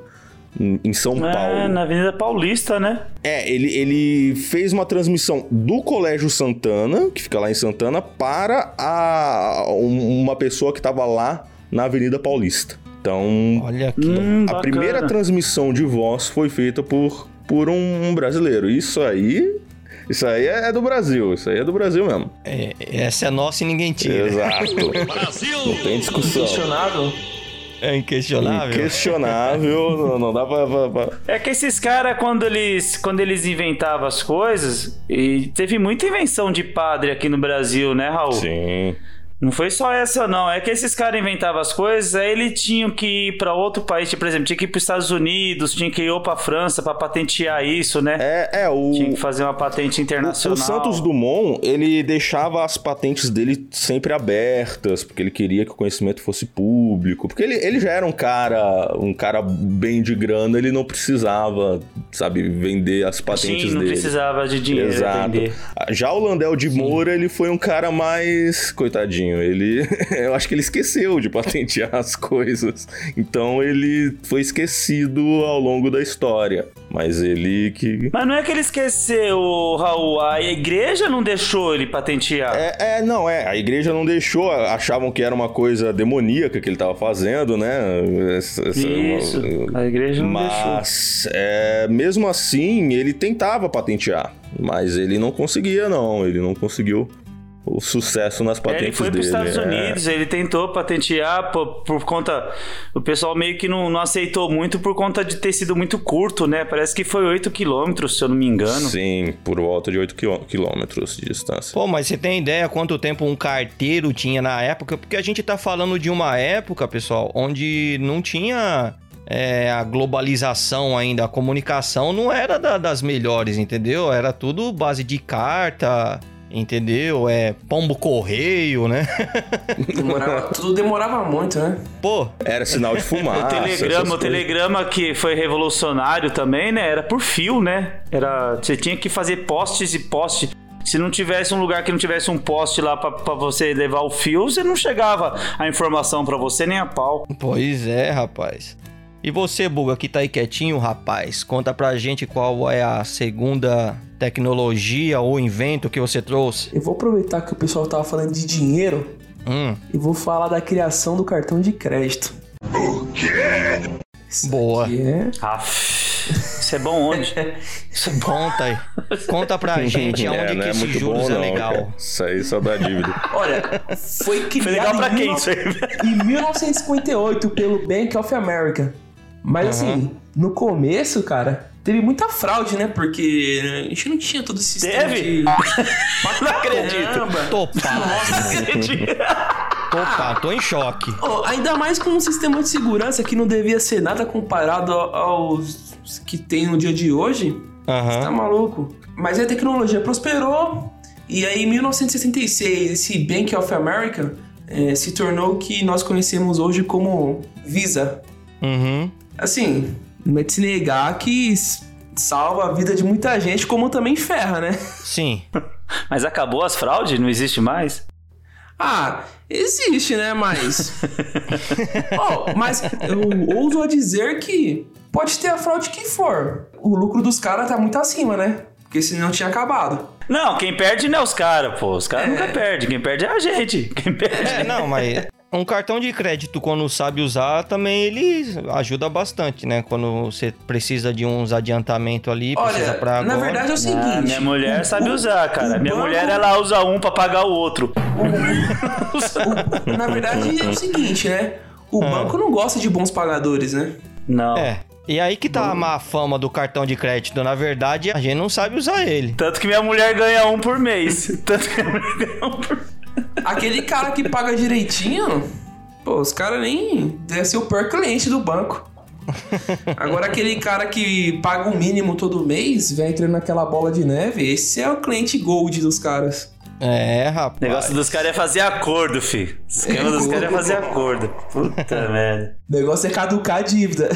em São É, Paulo. na Avenida Paulista, né? É, ele, ele fez uma transmissão do Colégio Santana, que fica lá em Santana, para a, um- uma pessoa que estava lá na Avenida Paulista. Então, Olha aqui. Hum, a bacana. primeira transmissão de voz foi feita por, por um brasileiro. Isso aí. Isso aí é do Brasil. Isso aí é do Brasil mesmo. É, essa é nossa e ninguém tira. Exato. Não tem discussão. É inquestionável. Inquestionável. não, não dá pra. pra- pra- É que esses caras, quando eles, quando eles inventavam as coisas, e teve muita invenção de padre aqui no Brasil, né, Raul? Sim. Não foi só essa, não. É que esses caras inventavam as coisas, aí eles tinham que ir pra outro país, tipo, por exemplo, tinha que ir pros Estados Unidos, tinha que ir ou pra França pra patentear isso, né? É, é o. Tinha que fazer uma patente internacional. O Santos Dumont, ele deixava as patentes dele sempre abertas, porque ele queria que o conhecimento fosse público, porque ele, ele já era um cara, um cara bem de grana, ele não precisava, sabe, vender as patentes Sim, não dele. precisava de dinheiro Exato. vender. Já o Landel de Moura, ele foi um cara mais. Coitadinho, ele. Eu acho que ele esqueceu de patentear as coisas. Então ele foi esquecido ao longo da história. Mas ele que. Mas não é que ele esqueceu, Raul, a igreja não deixou ele patentear. É, é, não, é. A igreja não deixou, achavam que era uma coisa demoníaca que ele tava fazendo, né? Essa- essa- Isso, a igreja não deixou. Mas, é, mesmo assim, ele tentava patentear. Mas ele não conseguia, não. Ele não conseguiu o sucesso nas patentes ele foi para dele. os Estados é. Unidos, ele tentou patentear por, por conta. O pessoal meio que não, não aceitou muito por conta de ter sido muito curto, né? Parece que foi 8 quilômetros, se eu não me engano. Sim, por volta de 8 quilômetros de distância. Pô, mas você tem ideia quanto tempo um carteiro tinha na época? Porque a gente tá falando de uma época, pessoal, onde não tinha é, a globalização ainda, a comunicação não era da- das melhores, entendeu? Era tudo base de carta, entendeu? É pombo correio, né? Demorava, tudo demorava muito, né? Pô, Era sinal de fumaça. O telegrama, o telegrama que foi revolucionário também, né? Era por fio, né? Era, você tinha que fazer postes e postes. Se não tivesse um lugar que não tivesse um poste lá pra você levar o fio, você não chegava a informação pra você nem a pau. pois é, rapaz. E você, Buga, que tá aí quietinho, rapaz, conta pra gente qual é a segunda tecnologia ou invento que você trouxe. Eu vou aproveitar que o pessoal tava falando de dinheiro Hum, e vou falar da criação do cartão de crédito. boa. Que é Aff, isso é bom onde? Conta aí. Conta pra gente aonde É, que é esse muito juros bom, é não. legal. cara. Isso aí só dá dívida. Olha, foi criado Foi legal pra em quem 19 isso aí? em 1958 pelo Bank of America. Mas assim, no começo, cara, teve muita fraude, né? Porque a gente não tinha todo esse sistema Teve? de... Não acredito. Caramba. Tô pá, tô pá, tô em choque. Oh, ainda mais com um sistema de segurança que não devia ser nada comparado aos que tem no dia de hoje. Tá Aham. maluco? Mas a tecnologia prosperou e aí em 1966 esse Bank of America eh, se tornou o que nós conhecemos hoje como Visa. Uhum. Assim, não é de se negar que salva a vida de muita gente, como também ferra, né? Sim. Mas acabou as fraudes? Não existe mais? Ah, existe, né? Mas. Oh, mas eu ouso a dizer que pode ter a fraude que for. O lucro dos caras tá muito acima, né? Porque senão tinha acabado. Não, quem perde não é os caras, pô. Os caras É. nunca perdem. Quem perde é a gente. Quem perde. É, não, mas um cartão de crédito, quando sabe usar, também ele ajuda bastante, né? Quando você precisa de uns adiantamentos ali, precisa Olha, pra na agora. verdade é o seguinte. Ah, minha mulher o- sabe usar, cara. Minha banco- mulher, ela usa um pra pagar o outro. o- na verdade é o seguinte, né? O banco não gosta de bons pagadores, né? Não. É. E aí que tá a má fama do cartão de crédito. Na verdade, a gente não sabe usar ele. Tanto que minha mulher ganha um por mês. Tanto que minha mulher ganha um por Aquele cara que paga direitinho, pô, os caras nem. Deve ser o pior cliente do banco. Agora, aquele cara que paga o mínimo todo mês, vem entrando naquela bola de neve, esse é o cliente gold dos caras. É, rapaz. O negócio dos caras é fazer acordo, fi. O esquema dos caras é fazer acordo. Puta merda. O negócio é caducar a dívida.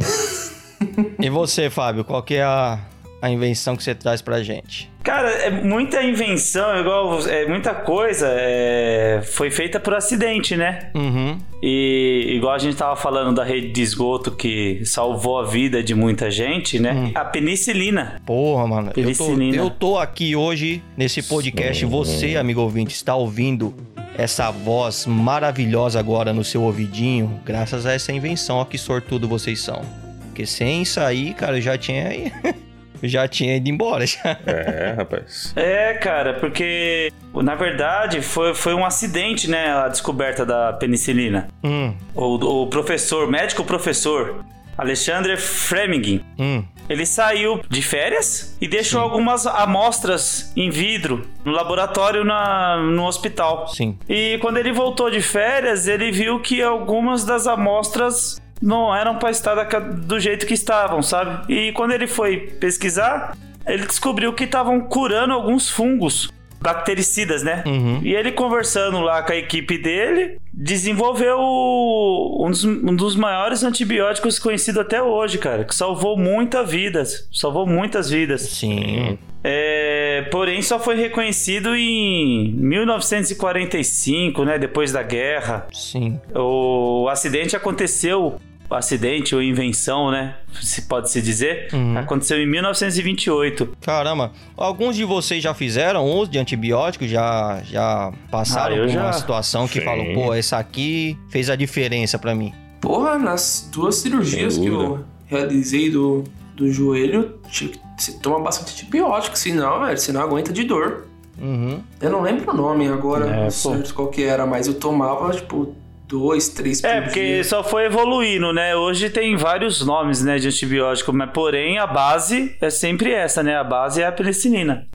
E você, Fábio, qual que é a, a invenção que você traz pra gente? Cara, é muita invenção, igual é, muita coisa é, foi feita por acidente, né? Uhum. E igual a gente tava falando da rede de esgoto que salvou a vida de muita gente, né? A penicilina. Porra, mano. Eu tô, Penicilina. eu tô aqui hoje nesse podcast. Você, amigo ouvinte, está ouvindo essa voz maravilhosa agora no seu ouvidinho, graças a essa invenção. Ó, que sortudo vocês são. Porque sem isso aí, cara, eu já tinha. eu já tinha ido embora. Já. É, rapaz. É, cara, porque na verdade foi, foi um acidente, né? A descoberta da penicilina. Hum, O, o professor, médico professor, Alexandre Fleming, hum. ele saiu de férias e deixou algumas amostras em vidro no laboratório na, no hospital. Sim. E quando ele voltou de férias, ele viu que algumas das amostras não eram para estar do jeito que estavam, sabe? E quando ele foi pesquisar, ele descobriu que estavam curando alguns fungos bactericidas, né? Uhum. E ele conversando lá com a equipe dele, desenvolveu um dos, um dos maiores antibióticos conhecido até hoje, cara, que salvou muitas vidas, salvou muitas vidas. Sim. É, porém, só foi reconhecido em 1945, né? Depois da guerra. Sim. O acidente aconteceu. Acidente ou invenção, né? Se pode se dizer, Uhum. aconteceu em 1928. Caramba, alguns de vocês já fizeram uso de antibióticos? Já, já passaram Ah, por uma já. situação que Sim. falam, pô, essa aqui fez a diferença pra mim. Porra, nas duas cirurgias que eu realizei do, do joelho, tinha que- você toma bastante antibiótico, senão, velho, você não aguenta de dor. Uhum. Eu não lembro o nome agora, É, pô. certo qual que era, mas eu tomava, tipo, dois, três É, por porque dia. só foi evoluindo, né? Hoje tem vários nomes, né, de antibiótico, mas porém a base é sempre essa, né? A base é a penicilina.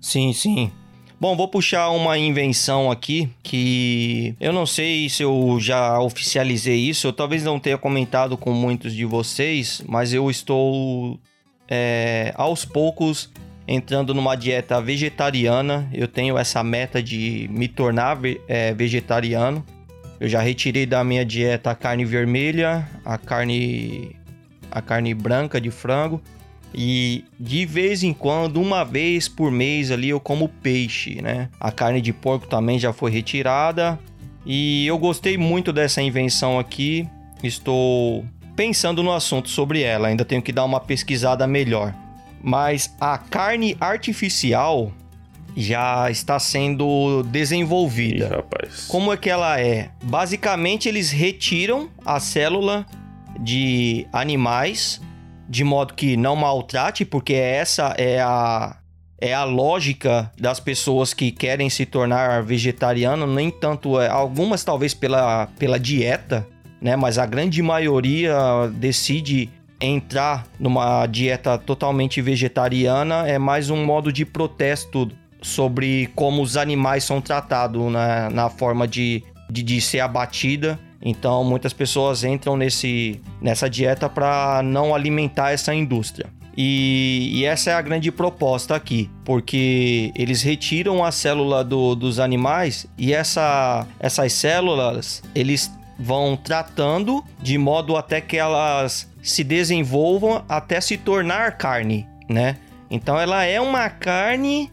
Sim, sim. Bom, vou puxar uma invenção aqui que eu não sei se eu já oficializei isso, eu talvez não tenha comentado com muitos de vocês, mas eu estou é, aos poucos entrando numa dieta vegetariana. Eu tenho essa meta de me tornar é, vegetariano. Eu já retirei da minha dieta a carne vermelha, a carne a carne branca de frango e de vez em quando, uma vez por mês ali eu como peixe, né? A carne de porco também já foi retirada e eu gostei muito dessa invenção aqui. Estou pensando no assunto sobre ela, ainda tenho que dar uma pesquisada melhor. Mas a carne artificial já está sendo Ih, desenvolvida. rapaz. Como é que ela é? Basicamente, eles retiram a célula de animais de modo que não maltrate, porque essa é a é a lógica das pessoas que querem se tornar vegetariano, nem tanto é, algumas talvez pela, pela dieta, né, mas a grande maioria decide entrar numa dieta totalmente vegetariana é mais um modo de protesto sobre como os animais são tratados na, na forma de, de, de ser abatida. Então, muitas pessoas entram nesse, nessa dieta para não alimentar essa indústria. E, e essa é a grande proposta aqui, porque eles retiram a célula do- dos animais e essa, essas células eles vão tratando de modo até que elas se desenvolvam até se tornar carne, né? Então ela é uma carne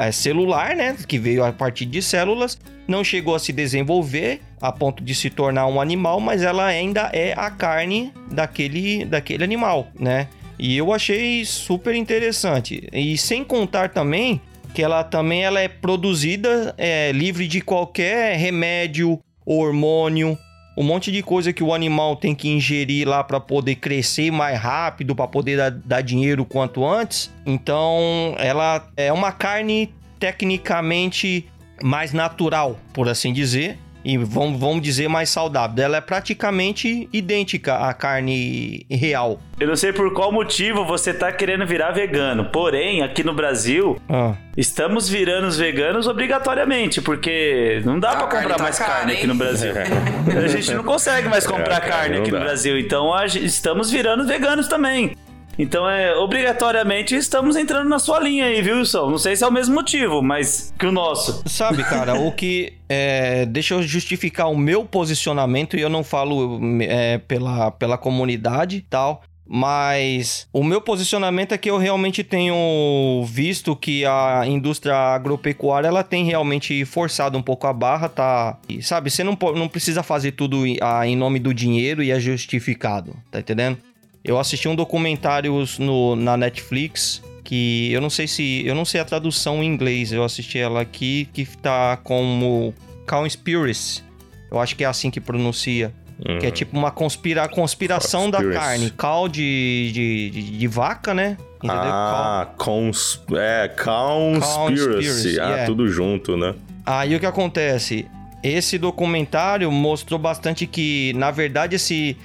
é, celular, né? Que veio a partir de células, não chegou a se desenvolver a ponto de se tornar um animal, mas ela ainda é a carne daquele, daquele animal, né? E eu achei super interessante. E sem contar também que ela também ela é produzida é, livre de qualquer remédio, hormônio, um monte de coisa que o animal tem que ingerir lá para poder crescer mais rápido, para poder dar, dar dinheiro quanto antes. Então, ela é uma carne tecnicamente mais natural, por assim dizer, e vamos, vamos dizer mais saudável. Ela é praticamente idêntica à carne real. Eu não sei por qual motivo você tá querendo virar vegano. Porém, aqui no Brasil, Ah. estamos virando os veganos obrigatoriamente, porque não dá A pra carne comprar tá mais carne hein? aqui no Brasil. A gente não consegue mais comprar É, carne aqui no. Brasil. Então a gente- estamos virando veganos também. Então é obrigatoriamente estamos entrando na sua linha aí, viu, Wilson? Não sei se é o mesmo motivo, mas que o nosso. Sabe, cara, o que. É, deixa eu justificar o meu posicionamento e eu não falo é, pela, pela comunidade e tal. Mas o meu posicionamento é que eu realmente tenho visto que a indústria agropecuária ela tem realmente forçado um pouco a barra, tá? E, sabe, você não, não precisa fazer tudo ah, em nome do dinheiro e é justificado, tá entendendo? Eu assisti um documentário no, na Netflix que eu não sei se. Eu não sei a tradução em inglês. Eu assisti ela aqui que tá como Conspiracy. Eu acho que é assim que pronuncia. Que é tipo uma conspira, conspiração da Conspiracy. carne. Cal de, de, de, de vaca, né? Entendeu? Ah, cons... é, conspiracy. Conspiracy, ah, tudo junto, né? Aí o que acontece? Esse documentário mostrou bastante que, na verdade, esse,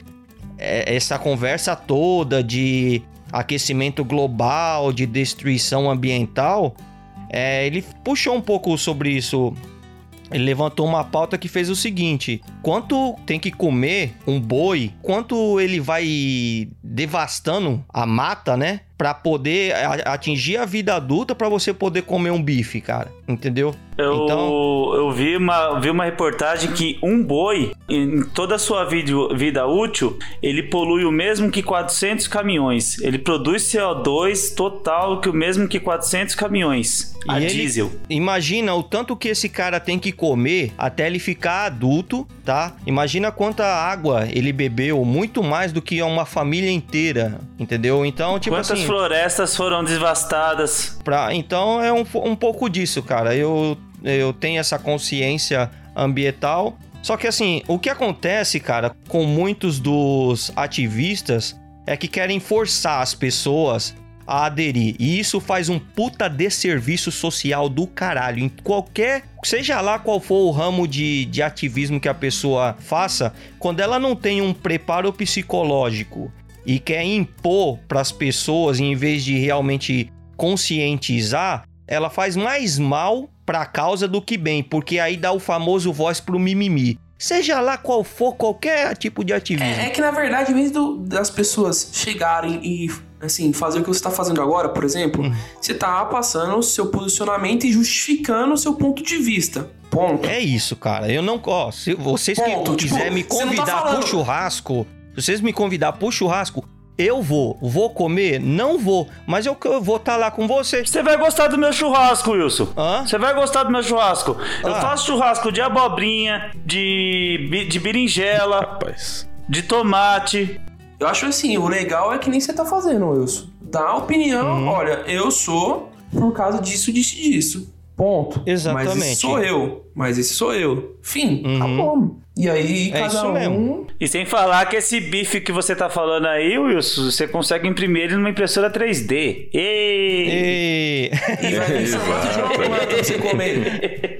essa conversa toda de aquecimento global, de destruição ambiental, é, ele puxou um pouco sobre isso. Ele levantou uma pauta que fez o seguinte: quanto tem que comer um boi, quanto ele vai devastando a mata, né? Pra poder atingir a vida adulta pra você poder comer um bife, cara. Entendeu? Eu, Então- eu vi, uma, vi uma reportagem que um boi, em toda a sua vida, vida útil, ele polui o mesmo que 400 caminhões. Ele produz CO2 total que o mesmo que 400 caminhões. A E ele- diesel. Imagina o tanto que esse cara tem que comer até ele ficar adulto, tá? Imagina quanta água ele bebeu, muito mais do que uma família inteira, entendeu? Então, tipo Quantas assim, florestas foram devastadas? pra, então é um, um pouco disso, cara. Eu, eu tenho essa consciência ambiental. Só que assim, o que acontece, cara, com muitos dos ativistas é que querem forçar as pessoas a aderir. E isso faz um puta desserviço social do caralho. Em qualquer. Seja lá qual for o ramo de, de ativismo que a pessoa faça, quando ela não tem um preparo psicológico e quer impor para as pessoas em vez de realmente conscientizar, ela faz mais mal para a causa do que bem, porque aí dá o famoso voz pro mimimi. Seja lá qual for qualquer tipo de ativismo. É, é que na verdade, em vez do- das pessoas chegarem e assim, fazer o que você está fazendo agora, por exemplo, Hum. você tá passando o seu posicionamento e justificando o seu ponto de vista. Ponto. É isso, cara. Eu não. Ó, se vocês Ponto. que Tipo, quiserem me você não tá convidar falando- pro churrasco, se vocês me convidar pro churrasco, eu vou. Vou comer? Não vou. Mas eu, eu vou estar lá com vocês. Você vai gostar do meu churrasco, Wilson. Hã? Você vai gostar do meu churrasco. Eu Ah. faço churrasco de abobrinha, de, de berinjela, Rapaz. de tomate. Eu acho assim, o legal é que nem você tá fazendo, Wilson. Dá a opinião, Uhum. olha, eu sou por causa disso, disso e disso. Ponto. Mas Exatamente. esse sou eu. Mas esse sou eu. Fim. Uhum. Acabou. E aí, É cada isso um. mesmo. E sem falar que esse bife que você tá falando aí, Wilson, você consegue imprimir ele numa impressora 3D. Ei! E... E vai pra você comer.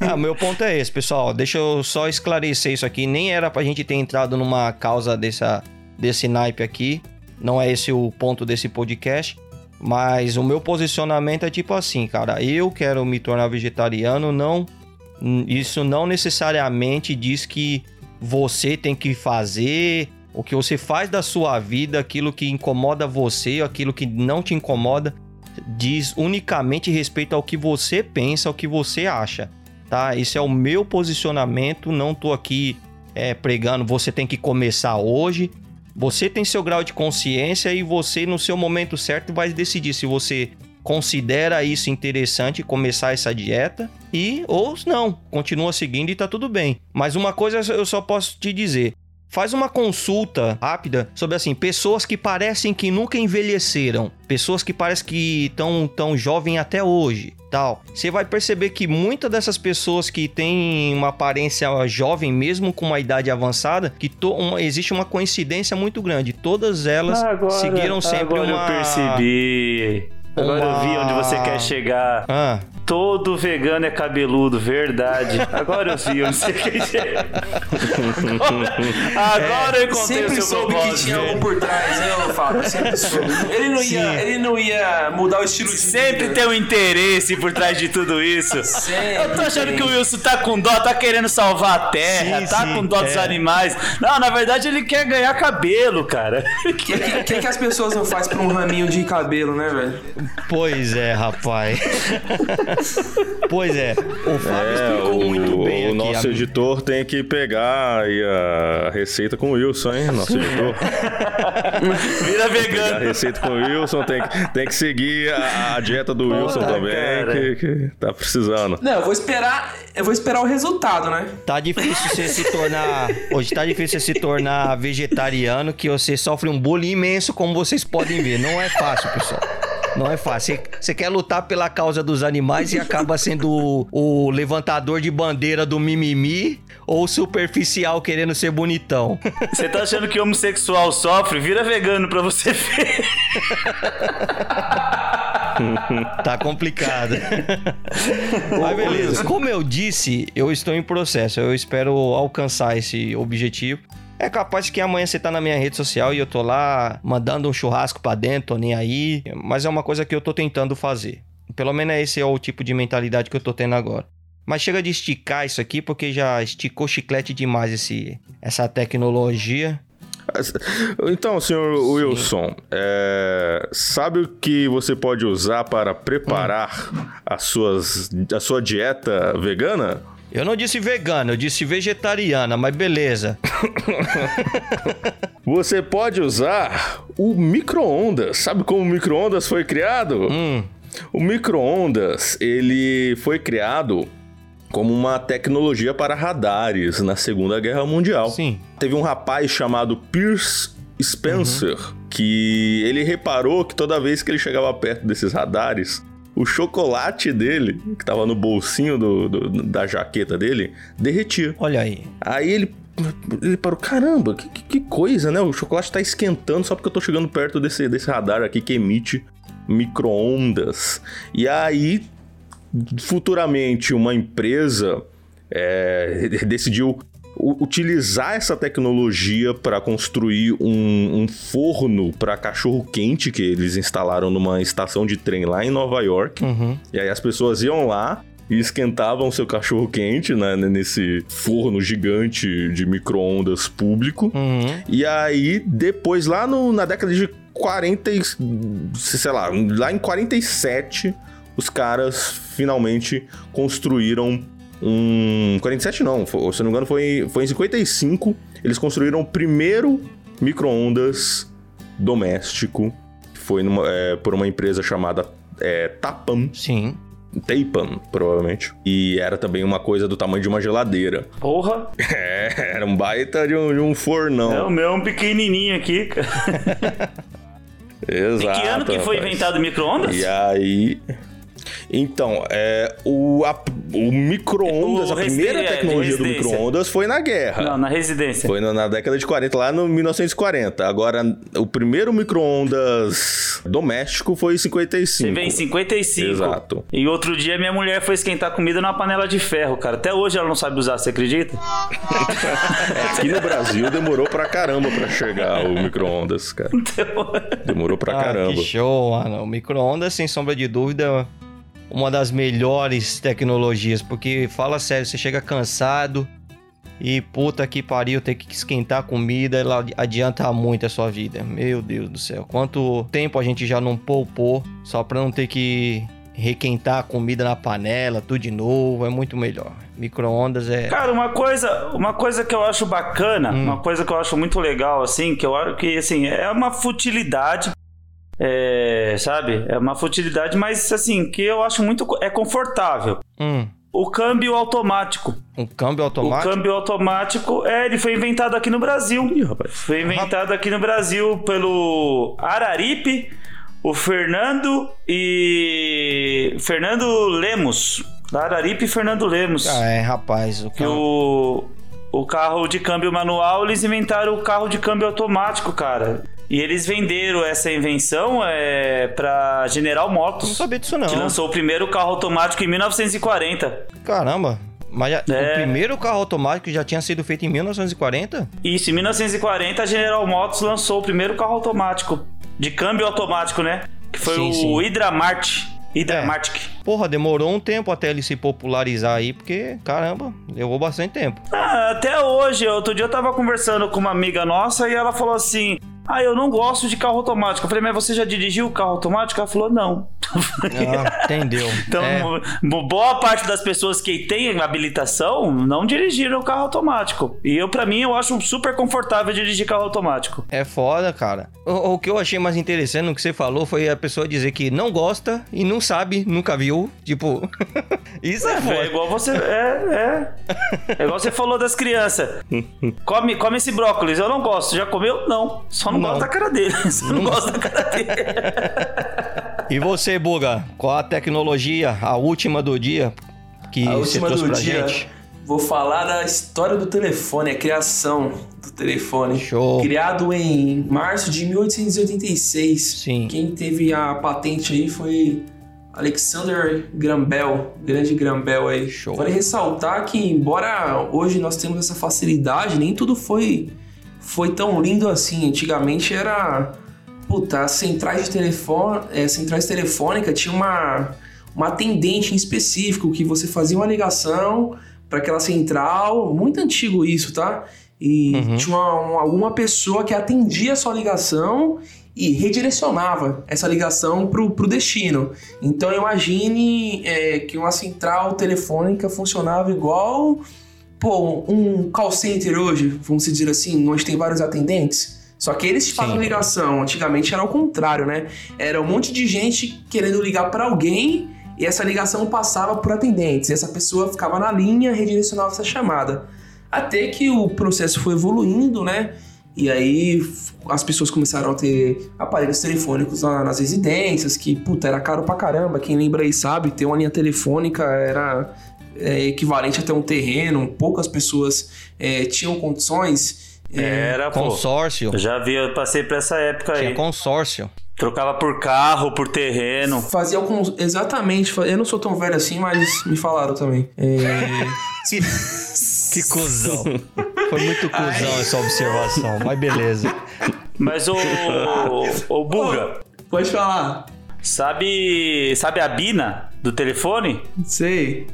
ah, meu ponto é esse, pessoal. Deixa eu só esclarecer isso aqui. Nem era pra gente ter entrado numa causa dessa, desse naipe aqui. Não é esse o ponto desse podcast. Mas o meu posicionamento é tipo assim, cara. Eu quero me tornar vegetariano, não. Isso não necessariamente diz que você tem que fazer o que você faz da sua vida, aquilo que incomoda você, aquilo que não te incomoda diz unicamente respeito ao que você pensa, ao que você acha, tá? Esse é o meu posicionamento, não tô aqui é, pregando, você tem que começar hoje. Você tem seu grau de consciência e você, no seu momento certo, vai decidir se você considera isso interessante começar essa dieta e ou não, continua seguindo e tá tudo bem. Mas uma coisa eu só posso te dizer, Faz uma consulta rápida sobre assim, pessoas que parecem que nunca envelheceram, pessoas que parecem que estão tão jovem até hoje, tal. Você vai perceber que muitas dessas pessoas que têm uma aparência jovem mesmo com uma idade avançada, que uma- existe uma coincidência muito grande. Todas elas seguiram sempre agora uma eu percebi. Agora eu vi uma- onde você quer chegar. Ah, Todo vegano é cabeludo, verdade. Agora eu vi, eu não sei o que é. Agora eu encontrei Sempre o seu soube que tinha algo por trás, né, ô Fábio? Sempre soube. Ele não, ia, ele não ia mudar o estilo de Sempre vida. tem um interesse por trás de tudo isso. Sempre eu tô achando que o Wilson tá com dó, tá querendo salvar a terra, Sim, tá sim, com dó dos é. animais. Não, na verdade ele quer ganhar cabelo, cara. O que, que, que que as pessoas não fazem pra um raminho de cabelo, né, velho? Pois é, rapaz. pois é. O Fábio É, explicou o, muito bem o aqui. nosso a- editor tem que pegar aí a receita com o Wilson, hein? Nosso editor. Vira Pegar a vegano. receita com o Wilson, tem que, tem que seguir a, a dieta do Wilson também, que, que tá precisando. Não, eu vou esperar. Eu vou esperar o resultado, né? Tá difícil você se tornar. Hoje tá difícil você se tornar vegetariano, que você sofre um bullying imenso, como vocês podem ver. Não é fácil, pessoal. Não é fácil. Você- quer lutar pela causa dos animais e acaba sendo o, o levantador de bandeira do mimimi ou superficial querendo ser bonitão. Você tá achando que homossexual sofre? Vira vegano pra você ver. Tá complicado. Mas beleza. Como eu disse, eu estou em processo. Eu espero alcançar esse objetivo. É capaz que amanhã você tá na minha rede social e eu tô lá mandando um churrasco pra dentro, tô nem aí. Mas é uma coisa que eu tô tentando fazer. Pelo menos esse é o tipo de mentalidade que eu tô tendo agora. Mas chega de esticar isso aqui, porque já esticou chiclete demais esse, essa tecnologia. Então, senhor Wilson, é, sabe o que você pode usar para preparar as suas, a sua dieta vegana? Eu não disse vegana, eu disse vegetariana, mas beleza. Você pode usar o micro-ondas. Sabe como o micro-ondas foi criado? Hum, O micro-ondas, ele foi criado como uma tecnologia para radares na Segunda Guerra Mundial. sim. Teve um rapaz chamado Pierce Spencer que ele reparou que toda vez que ele chegava perto desses radares, o chocolate dele, que tava no bolsinho do- do- da jaqueta dele, derretia. Olha aí. Aí ele, ele parou, caramba, que, que- coisa, né? O chocolate tá esquentando só porque eu tô chegando perto desse, desse radar aqui que emite micro-ondas. E aí, futuramente, uma empresa é, decidiu utilizar essa tecnologia para construir um, um forno para cachorro quente que eles instalaram numa estação de trem lá em Nova York. Uhum. E aí as pessoas iam lá e esquentavam seu cachorro quente né, nesse forno gigante de micro-ondas público. Uhum. E aí, depois, lá no- na década de 40, e- sei lá, lá em 47, os caras finalmente construíram um. 47 não, foi- se não me engano, foi, foi em 55. Eles construíram o primeiro micro-ondas doméstico. que Foi numa- é, por uma empresa chamada é, Tapam. Sim. Tapan, provavelmente. E era também uma coisa do tamanho de uma geladeira. Porra, É, era um baita de um, de um fornão. é o meu é um pequenininho aqui, cara. Exato. que ano que foi rapaz. inventado o micro-ondas? E aí. Então, é, o, a- o micro-ondas, O a primeira é, tecnologia do micro-ondas foi na guerra. Não, na residência. Foi na, na década de 40, lá no 1940. Agora, o primeiro micro-ondas doméstico foi em 55. Você vem em 55. Exato. E outro dia minha mulher foi esquentar comida numa panela de ferro, cara. Até hoje ela não sabe usar, você acredita? Aqui no Brasil demorou pra caramba pra chegar o micro-ondas, cara. Demorou pra Ah, caramba. que show, mano. O micro-ondas, sem sombra de dúvida, é uma das melhores tecnologias. Porque, fala sério, você chega cansado e puta que pariu, ter que esquentar a comida, ela adianta muito a sua vida. Meu Deus do céu. Quanto tempo a gente já não poupou só pra não ter que requentar a comida na panela, tudo de novo. É muito melhor. Micro-ondas é. Cara, uma coisa, uma coisa que eu acho bacana, Hum. uma coisa que eu acho muito legal, assim, que eu acho que, assim, é uma futilidade, é, sabe? É uma futilidade, mas, assim, que eu acho muito, é confortável. Hum, O câmbio automático. um câmbio O automático. câmbio automático, é, ele foi inventado aqui no Brasil. Ih, rapaz. Foi inventado aqui no Brasil pelo Araripe, o Fernando e. Fernando Lemos. Da Araripe e Fernando Lemos. Ah, é, rapaz. O o, o carro de câmbio manual, eles inventaram o carro de câmbio automático, cara. E eles venderam essa invenção é, pra General Motors. Não sabia disso, não. Que lançou o primeiro carro automático em 1940. Caramba. Mas já- É. o primeiro carro automático já tinha sido feito em 1940? Isso, em 1940 a General Motors lançou o primeiro carro automático. De câmbio automático, né? Que foi Sim, o sim. Hydramart. Hydramatic. Porra, demorou um tempo até ele se popularizar aí, porque, caramba, levou bastante tempo. Ah, até hoje, outro dia eu tava conversando com uma amiga nossa e ela falou assim: Ah, eu não gosto de carro automático. Eu falei, mas você já dirigiu carro automático? Ela falou, não. Ah, entendeu. Então, é, bo- boa parte das pessoas que têm habilitação não dirigiram carro automático. E eu, pra mim, eu acho super confortável dirigir carro automático. é foda, cara. O, o que eu achei mais interessante no que você falou foi a pessoa dizer que não gosta e não sabe, nunca viu. Tipo, isso é É foda. igual você. É, é. É igual você falou das crianças. Come, come esse brócolis. Eu não gosto. Já comeu? Não. Só não, Não. gosto da cara dele. Só não, gosto da cara dele. E você, Buga, qual a tecnologia, a última do dia que A você última trouxe do pra dia. gente? Vou falar da história do telefone, a criação do telefone. Show. Criado em março de 1886. Sim. Quem teve a patente aí foi Alexander Graham Bell, grande Graham Bell aí. Show. Vale ressaltar que, embora hoje nós temos essa facilidade, nem tudo foi, foi tão lindo assim. Antigamente era. Puta, as centrais de telefone, é, centrais telefônicas tinha uma, uma atendente em específico que você fazia uma ligação para aquela central, muito antigo isso, tá? E Uhum. tinha uma, uma- alguma pessoa que atendia a sua ligação e redirecionava essa ligação pro, pro destino. Então imagine é, que uma central telefônica funcionava igual pô, um call center hoje, vamos dizer assim, onde tem vários atendentes. Só que eles fazem Sim. ligação. Antigamente era o contrário, né? Era um monte de gente querendo ligar para alguém e essa ligação passava por atendentes. E essa pessoa ficava na linha e redirecionava essa chamada. Até que o processo foi evoluindo, né? E aí as pessoas começaram a ter aparelhos telefônicos nas residências, que, puta, era caro pra caramba. Quem lembra aí sabe, ter uma linha telefônica era é, equivalente a ter um terreno. Poucas pessoas é, tinham condições. É, Era, pô. Consórcio. Eu já vi, eu passei por essa época Tinha aí. consórcio. Trocava por carro, por terreno. Fazia com. Exatamente. Eu não sou tão velho assim, mas me falaram também. É, Que, que cuzão. Foi muito cuzão essa observação, mas beleza. Mas o. o Buga, pode falar. sabe. Sabe a Bina do telefone? Sei.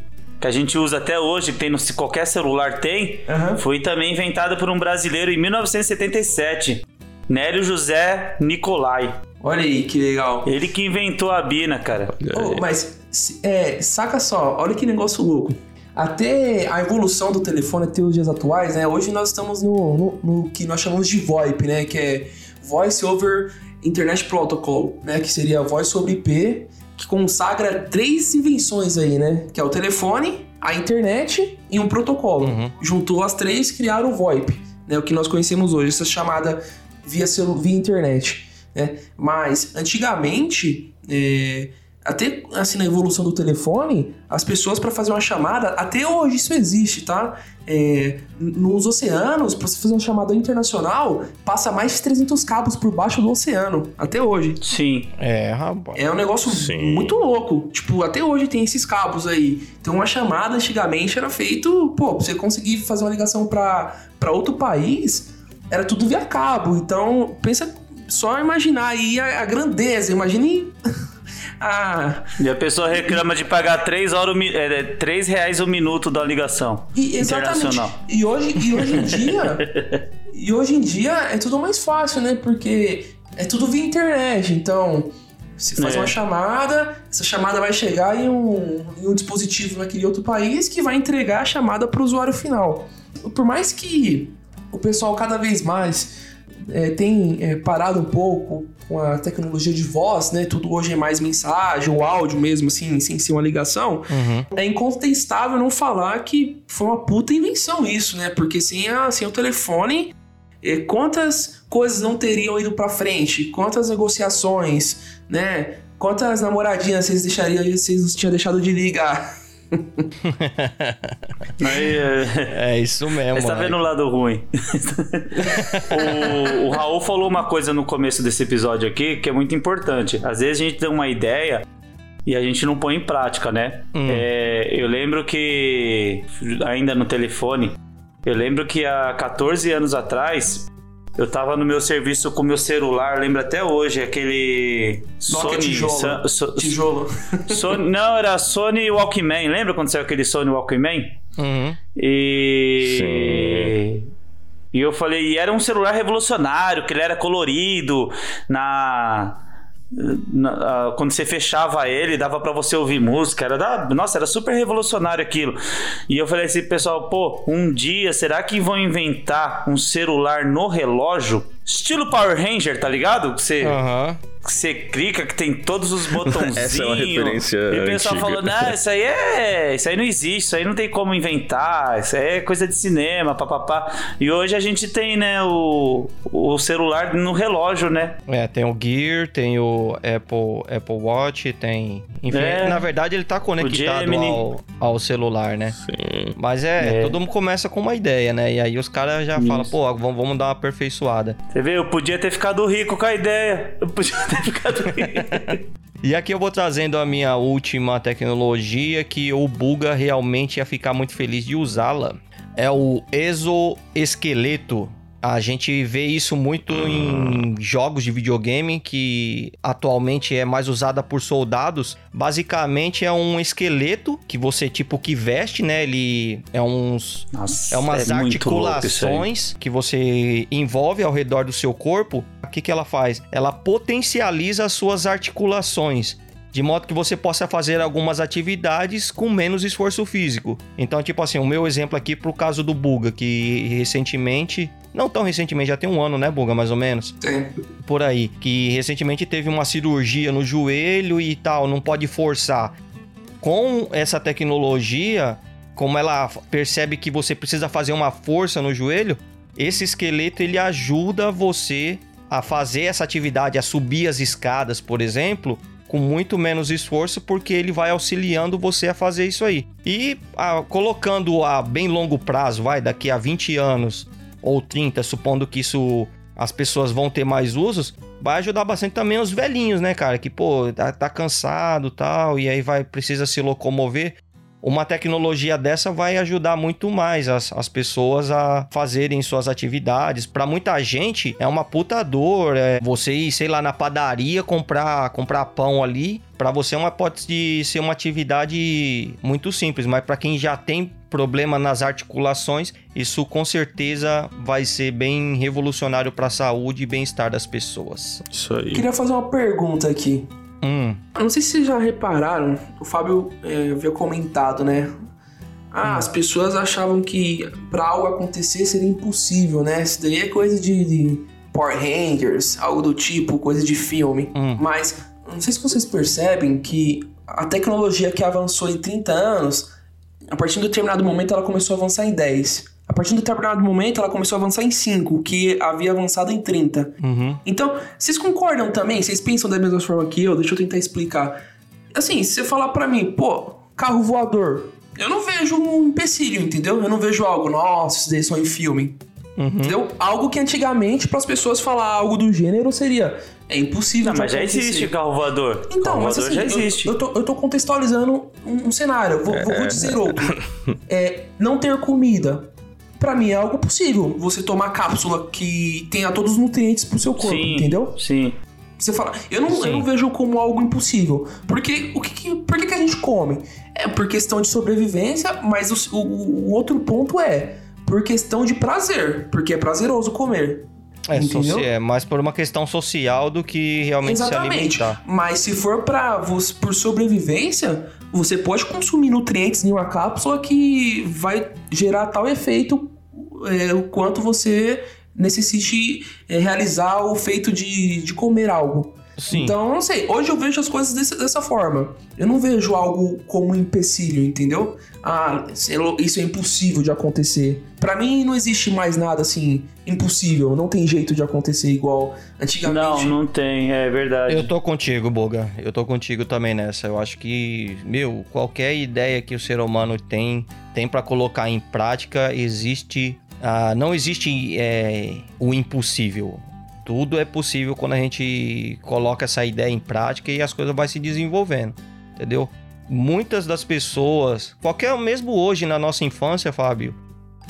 Que a gente usa até hoje, que tem no, qualquer celular tem. Aham. Foi também inventada por um brasileiro em 1977. Nélio José Nicolai. Olha aí que legal. Ele que inventou a Bina, cara. Oh, mas, é, saca só, olha que negócio louco. Até a evolução do telefone até os dias atuais, né? Hoje nós estamos no, no- no que nós chamamos de VoIP, né? Que é Voice over Internet Protocol, né? Que seria Voice over IP, que consagra três invenções aí, né? Que é o telefone, a internet e um protocolo. Uhum. Juntou as três criaram o VoIP, né? O que nós conhecemos hoje, essa chamada via, via internet, né? Mas, antigamente, é, até assim na evolução do telefone, as pessoas para fazer uma chamada, até hoje isso existe, tá? É, nos oceanos, para você fazer uma chamada internacional, passa mais de 300 cabos por baixo do oceano, até hoje. Sim. É, rapaz. É um negócio Sim. muito louco. Tipo, até hoje tem esses cabos aí. Então, uma chamada antigamente era feito, pô, pra você conseguir fazer uma ligação pra pra outro país, era tudo via cabo. Então, pensa só imaginar aí a, a grandeza. Imagine a. E a pessoa reclama de pagar 3, horas, o mi- é, 3 reais o minuto da ligação. E. Internacional. E hoje, e hoje em dia. e hoje em dia é tudo mais fácil, né? Porque é tudo via internet. Então, você faz É. uma chamada, essa chamada vai chegar em um, em um dispositivo naquele outro país que vai entregar a chamada para o usuário final. Por mais que o pessoal cada vez mais é, tem é, parado um pouco com a tecnologia de voz, né? Tudo hoje é mais mensagem, o áudio mesmo, assim, sem ser uma ligação. Uhum. É incontestável não falar que foi uma puta invenção isso, né? Porque sem, a, sem o telefone, eh, quantas coisas não teriam ido pra frente? Quantas negociações, né? Quantas namoradinhas vocês deixariam, vocês tinham deixado de ligar? Aí, é... É isso mesmo. Mas tá vendo o lado ruim. o, o Raul falou uma coisa no começo desse episódio aqui que é muito importante. Às vezes a gente tem uma ideia e a gente não põe em prática, né? É, eu lembro que, ainda no telefone, eu lembro que há 14 anos atrás. Eu tava no meu serviço com meu celular, lembro até hoje, aquele Nokia Sony, tijolo. Sa- so- Tijolo. Sony- não, era Sony Walkman. Lembra quando saiu aquele Sony Walkman? Uhum. E. E eu falei, e era um celular revolucionário, que ele era colorido, na. Quando você fechava ele, dava pra você ouvir música. Era da, nossa, era super revolucionário aquilo. E eu falei assim, pessoal, pô, um dia será que vão inventar um celular no relógio? Estilo Power Ranger, tá ligado? Você Aham. Que você clica, que tem todos os botãozinhos. Essa é uma referência E o pessoal antiga. falou, não, isso aí é. Isso aí não existe, isso aí não tem como inventar, isso aí é coisa de cinema, papapá. E hoje a gente tem, né, o, o celular no relógio, né? É, tem o Gear, tem o Apple, Apple Watch, tem. Enfim, É. na verdade ele tá conectado ao, ao celular, né? Sim. Mas é, É. todo mundo começa com uma ideia, né? E aí os caras já falam, pô, vamos, vamos dar uma aperfeiçoada. Você vê, eu podia ter ficado rico com a ideia. Eu podia ter. E aqui eu vou trazendo a minha última tecnologia que o Buga realmente ia ficar muito feliz de usá-la. É o exoesqueleto. A gente vê isso muito em jogos de videogame que atualmente é mais usada por soldados. Basicamente é um esqueleto que você tipo que veste, né? Ele é uns Nossa, é umas aí. articulações que você envolve ao redor do seu corpo. O que, que ela faz? Ela potencializa as suas articulações. De modo que você possa fazer algumas atividades com menos esforço físico. Então, tipo assim, o meu exemplo aqui pro caso do Buga, que recentemente. Não tão recentemente, já tem um ano, né, Buga, mais ou menos? Tem. por aí, que recentemente teve uma cirurgia no joelho e tal, não pode forçar. Com essa tecnologia, como ela percebe que você precisa fazer uma força no joelho, esse esqueleto ele ajuda você a fazer essa atividade, a subir as escadas, por exemplo, com muito menos esforço, porque ele vai auxiliando você a fazer isso aí. E ah, colocando a bem longo prazo, vai, daqui a 20 anos ou 30, supondo que isso as pessoas vão ter mais usos, vai ajudar bastante também os velhinhos, né, cara? Que, pô, tá, tá cansado tal, e aí vai precisa se locomover. Uma tecnologia dessa vai ajudar muito mais as, as pessoas a fazerem suas atividades. Pra muita gente é uma puta dor. É você ir, sei lá, na padaria comprar, comprar pão ali. Pra você é uma, pode ser uma atividade muito simples, mas pra quem já tem problema nas articulações, isso com certeza vai ser bem revolucionário pra saúde e bem-estar das pessoas. Isso aí. Queria fazer uma pergunta aqui. Hum, não sei se vocês já repararam, o Fábio é, havia comentado, né? Ah, as pessoas achavam que pra algo acontecer seria impossível, né? Isso daí é coisa de, de Power Rangers, algo do tipo, coisa de filme. Hum. Mas não sei se vocês percebem que a tecnologia que avançou em 30 anos, a partir de um determinado momento ela começou a avançar em 10. A partir de um determinado momento ela começou a avançar em 5, que havia avançado em 30. uhum. Então, vocês concordam também? Vocês pensam da mesma forma que eu? Deixa eu tentar explicar. Assim, se você falar pra mim, pô, carro voador, eu não vejo um empecilho, entendeu? Eu não vejo algo, nossa, isso daí só em filme. Entendeu? Algo que antigamente, para as pessoas falar algo do gênero, seria. É impossível. Não, mas já acontecer. existe carro voador. Então, carro mas assim, já eu- existe. Eu, tô, eu tô contextualizando um, um cenário. Vou, vou- vou dizer outro. É, não ter comida. Pra mim é algo possível. Você tomar cápsula que tenha todos os nutrientes pro seu corpo, sim, entendeu? Sim. Você fala, eu não, Sim. eu não vejo como algo impossível. Porque o que, que- por que, que a gente come? É por questão de sobrevivência, mas o, o- o outro ponto é por questão de prazer. Porque é prazeroso comer. É, Entendeu? é mais por uma questão social do que realmente se Exatamente. alimentar. Mas se for para você por sobrevivência, você pode consumir nutrientes em uma cápsula que vai gerar tal efeito é, o quanto você necessite é, realizar o feito de, de comer algo. Sim. Então, não sei. Hoje eu vejo as coisas desse- dessa forma. Eu não vejo algo como um empecilho, entendeu? Ah, isso é impossível de acontecer. Pra mim, não existe mais nada assim impossível. Não tem jeito de acontecer igual Não, antigamente. não tem, é verdade. Eu tô contigo, Boga. Eu tô contigo também nessa. Eu acho que, meu, qualquer ideia que o ser humano tem, tem pra colocar em prática, existe. ah, não existe é, o impossível. Tudo é possível quando a gente coloca essa ideia em prática e as coisas vão se desenvolvendo, entendeu? Muitas das pessoas, qualquer mesmo hoje na nossa infância, Fábio,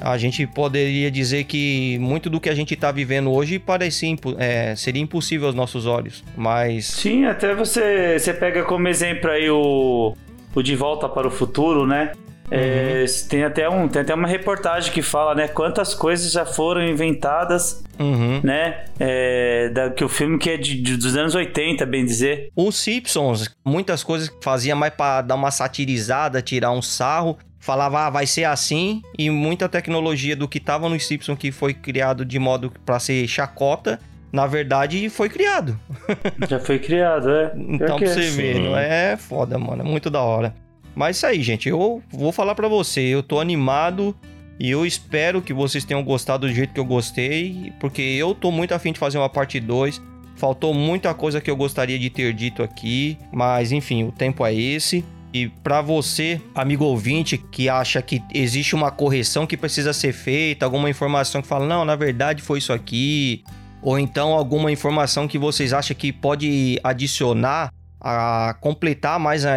a gente poderia dizer que muito do que a gente tá vivendo hoje parecia é, seria impossível aos nossos olhos, mas Sim, até você, você pega como exemplo aí o, o De Volta para o Futuro, né? É, tem, até um, tem até uma reportagem que fala, né? Quantas coisas já foram inventadas, Uhum. né? É, da, que o filme que é de, de- dos anos 80, bem dizer. Os Simpsons, muitas coisas que fazia mais pra dar uma satirizada, tirar um sarro, falava, ah, vai ser assim, e muita tecnologia do que tava no Simpsons que foi criado de modo pra ser chacota, na verdade foi criado. Já foi criado, é. Então pra você ver, não é foda, mano, é muito da hora. Mas isso aí, gente, eu vou falar pra você, eu tô animado e eu espero que vocês tenham gostado do jeito que eu gostei, porque eu tô muito afim de fazer uma parte 2. Faltou muita coisa que eu gostaria de ter dito aqui, mas enfim, o tempo é esse. E pra você, amigo ouvinte, que acha que existe uma correção que precisa ser feita, alguma informação que fala, não, na verdade foi isso aqui, ou então alguma informação que vocês acham que pode adicionar a completar mais a-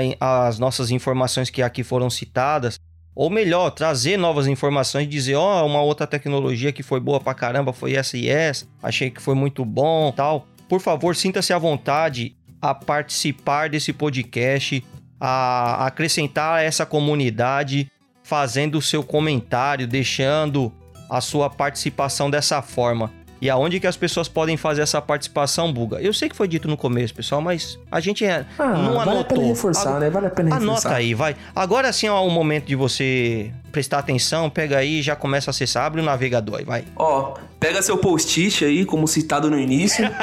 as nossas informações que aqui foram citadas, ou melhor, trazer novas informações e dizer, ó, uma outra tecnologia que foi boa pra caramba foi essa e essa, achei que foi muito bom, tal. Por favor, sinta-se à vontade a participar desse podcast, a acrescentar essa comunidade, fazendo o seu comentário, deixando a sua participação dessa forma. E aonde que as pessoas podem fazer essa participação, Buga? Eu sei que foi dito no começo, pessoal, mas a gente é, Ah, não vale a anotou. pena reforçar, Agora- né? Vale a pena Anota reforçar. aí, vai. Agora sim é o momento de você prestar atenção, pega aí e já começa a acessar, abre o navegador aí, vai. Ó, pega seu post-it aí, como citado no início.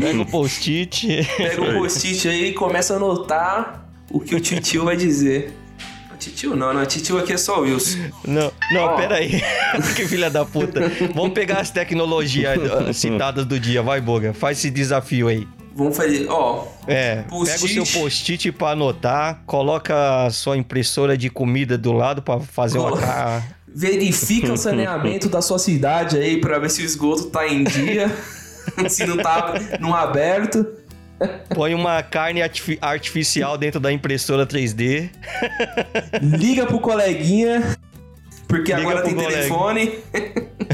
Pega o post-it. Pega o post-it aí e começa a anotar o que o titio vai dizer. Titio não, não. Titio aqui é só o Wilson. Não, não, Ó. pera aí. que filha da puta. Vamos pegar as tecnologias citadas do dia, vai, Boga. Faz esse desafio aí. Vamos fazer, ó. É, pega o seu post-it pra anotar, coloca a sua impressora de comida do lado pra fazer uma Colo- cara. Verifica o saneamento da sua cidade aí pra ver se o esgoto tá em dia. se não tá no aberto. Põe uma carne artifi- artificial dentro da impressora 3D. Liga pro coleguinha. Porque Liga agora tem colega. telefone.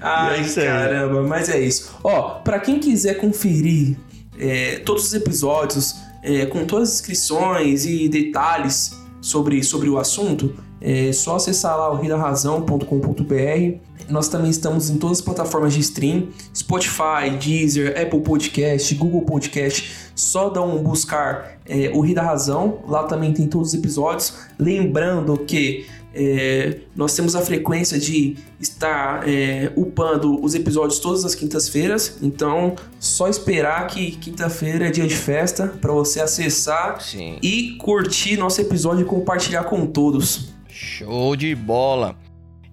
Ai, É isso aí. caramba, mas é isso. Ó, pra quem quiser conferir é, todos os episódios é, com todas as inscrições e detalhes sobre, sobre o assunto, é só acessar lá o ridarrazão.com.br. Nós também estamos em todas as plataformas de stream: Spotify, Deezer, Apple Podcast, Google Podcast. Só dá um buscar é, o Ri da Razão. Lá também tem todos os episódios. Lembrando que é, nós temos a frequência de estar é, upando os episódios todas as quintas-feiras. Então, só esperar que quinta-feira é dia de festa para você acessar Sim. e curtir nosso episódio e compartilhar com todos. Show de bola!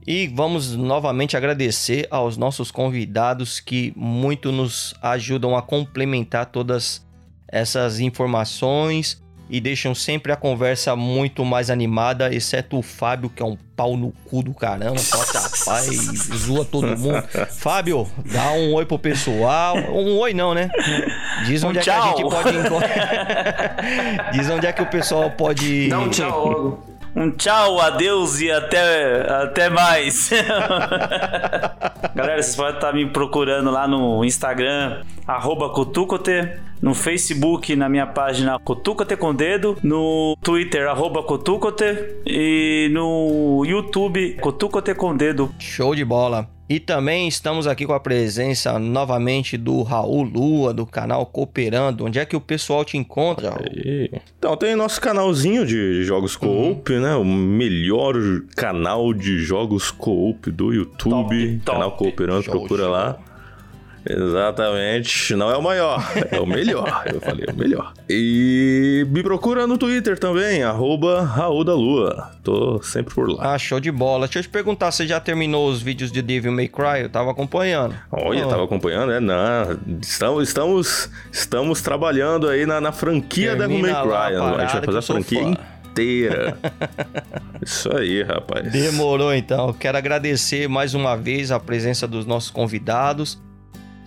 E vamos novamente agradecer aos nossos convidados que muito nos ajudam a complementar todas essas informações e deixam sempre a conversa muito mais animada, exceto o Fábio, que é um pau no cu do caramba, só rapaz, zoa todo mundo. Fábio, dá um oi pro pessoal. Um oi não, né? Diz onde Um é que a gente pode encontrar. Diz onde é que o pessoal pode. Dá um tchau logo. Um tchau, adeus e até, até mais. Galera, vocês podem estar me procurando lá no Instagram, arroba Cotucote, no Facebook, na minha página Cotucote com Dedo, no Twitter, arroba Cotucote, e no YouTube, Cotucote com Dedo. Show de bola. E também estamos aqui com a presença novamente do Raul Lua, do canal Cooperando. Onde é que o pessoal te encontra, Raul? Então, tem nosso canalzinho de jogos co-op, né? O melhor canal de jogos co-op do YouTube. Top, top. Canal Cooperando, Show, procura show. lá. Exatamente. Não é o maior, é o melhor. Eu falei o melhor. E me procura no Twitter também, arroba Raul da Lua. Tô sempre por lá. Ah, show de bola. Deixa eu te perguntar, você já terminou os vídeos de Devil May Cry? Eu tava acompanhando. Olha, Oh. tava acompanhando, é? Não, estamos, estamos, estamos trabalhando aí na, na franquia Termina Devil May Cry. A gente vai fazer a franquia inteira. Isso aí, rapaz. Demorou então. Quero agradecer mais uma vez a presença dos nossos convidados.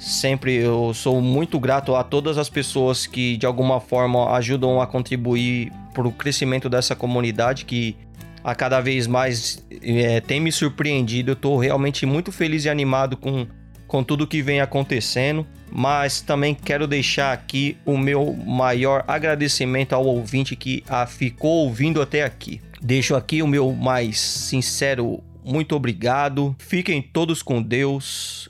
Sempre eu sou muito grato a todas as pessoas que de alguma forma ajudam a contribuir para o crescimento dessa comunidade que a cada vez mais é, tem me surpreendido. Eu estou realmente muito feliz e animado com, com tudo que vem acontecendo. Mas também quero deixar aqui o meu maior agradecimento ao ouvinte que a ficou ouvindo até aqui. Deixo aqui o meu mais sincero muito obrigado. Fiquem todos com Deus